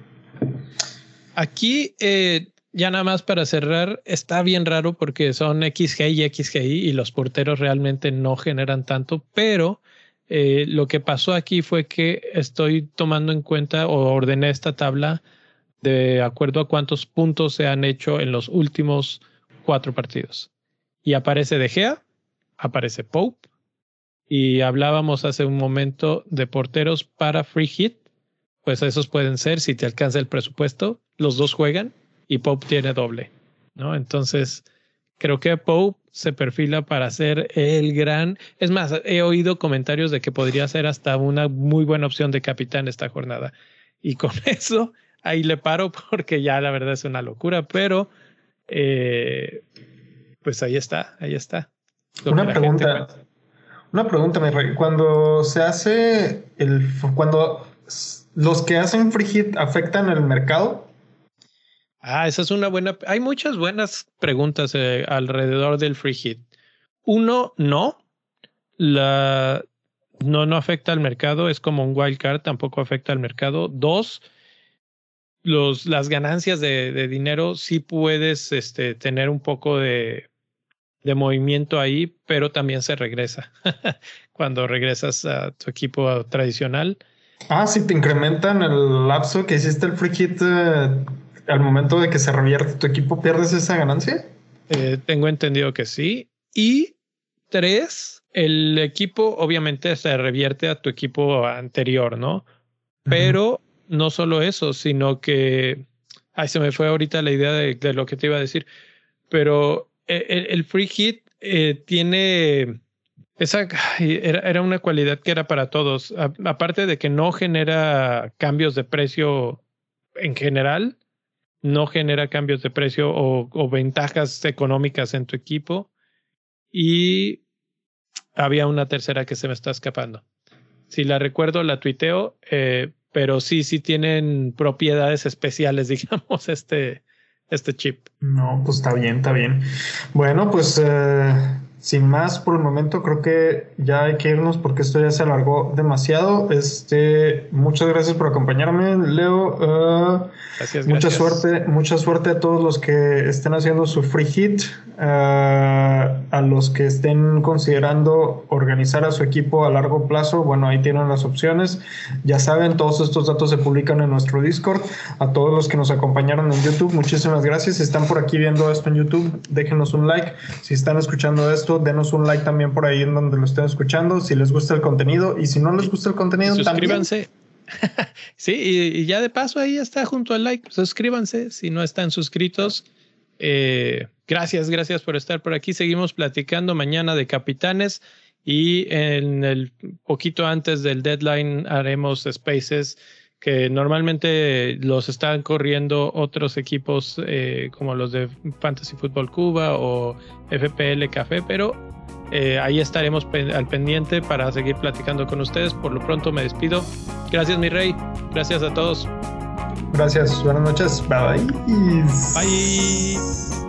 B: Aquí, eh, ya nada más para cerrar, está bien raro porque son XG y XGI y los porteros realmente no generan tanto, pero eh, lo que pasó aquí fue que estoy tomando en cuenta o ordené esta tabla de acuerdo a cuántos puntos se han hecho en los últimos cuatro partidos. Y aparece De Gea, aparece Pope, y hablábamos hace un momento de porteros para free hit, pues esos pueden ser, si te alcanza el presupuesto, los dos juegan y Pope tiene doble, ¿no? Entonces, creo que Pope se perfila para ser el gran. Es más, he oído comentarios de que podría ser hasta una muy buena opción de capitán esta jornada. Y con eso, ahí le paro porque ya la verdad es una locura, pero eh, pues ahí está, ahí está.
A: Una pregunta. Una pregunta, mi rey. Cuando se hace el. Cuando los que hacen free hit afectan el mercado,
B: Ah, esa es una buena. Hay muchas buenas preguntas eh, alrededor del free hit. Uno, no. La, no, no afecta al mercado. Es como un wild card, tampoco afecta al mercado. Dos, los, las ganancias de, de dinero sí puedes este, tener un poco de, de movimiento ahí, pero también se regresa cuando regresas a tu equipo tradicional.
A: Ah, si te incrementan el lapso que hiciste el free hit. Eh, al momento de que se revierte tu equipo, pierdes esa ganancia?
B: Eh, tengo entendido que sí. Y tres, el equipo obviamente se revierte a tu equipo anterior, ¿no? Pero no solo eso, sino que, ay, se me fue ahorita la idea de, lo que te iba a decir, pero eh, el, free hit eh, tiene esa era, era, una cualidad que era para todos. aparte de que no genera cambios de precio en general, no genera cambios de precio o, ventajas económicas en tu equipo. Y había una tercera que se me está escapando. Si la recuerdo, la tuiteo, eh, pero sí, sí tienen propiedades especiales, digamos, este, este chip.
A: No, pues está bien, está bien. Bueno, pues eh, sin más por el momento, creo que ya hay que irnos porque esto ya se alargó demasiado. Este, muchas gracias por acompañarme, Leo. Uh, gracias, mucha suerte, mucha suerte a todos los que estén haciendo su free hit, uh, a los que estén considerando organizar a su equipo a largo plazo. Bueno, ahí tienen las opciones. Ya saben, todos estos datos se publican en nuestro Discord. A todos los que nos acompañaron en YouTube, muchísimas gracias. Si están por aquí viendo esto en YouTube, déjenos un like. Si están escuchando esto, denos un like también por ahí en donde lo estén escuchando, si les gusta el contenido y si no les gusta el contenido,
B: suscríbanse. sí, y, ya de paso ahí está junto al like, suscríbanse si no están suscritos. Eh, gracias, gracias por estar por aquí. Seguimos platicando mañana de capitanes y en el poquito antes del deadline haremos spaces que normalmente los están corriendo otros equipos eh, como los de Fantasy Football Cuba o FPL Café, pero eh, ahí estaremos al pendiente para seguir platicando con ustedes. Por lo pronto me despido. Gracias mi rey, gracias a todos.
A: Gracias, buenas noches, bye.
B: Bye.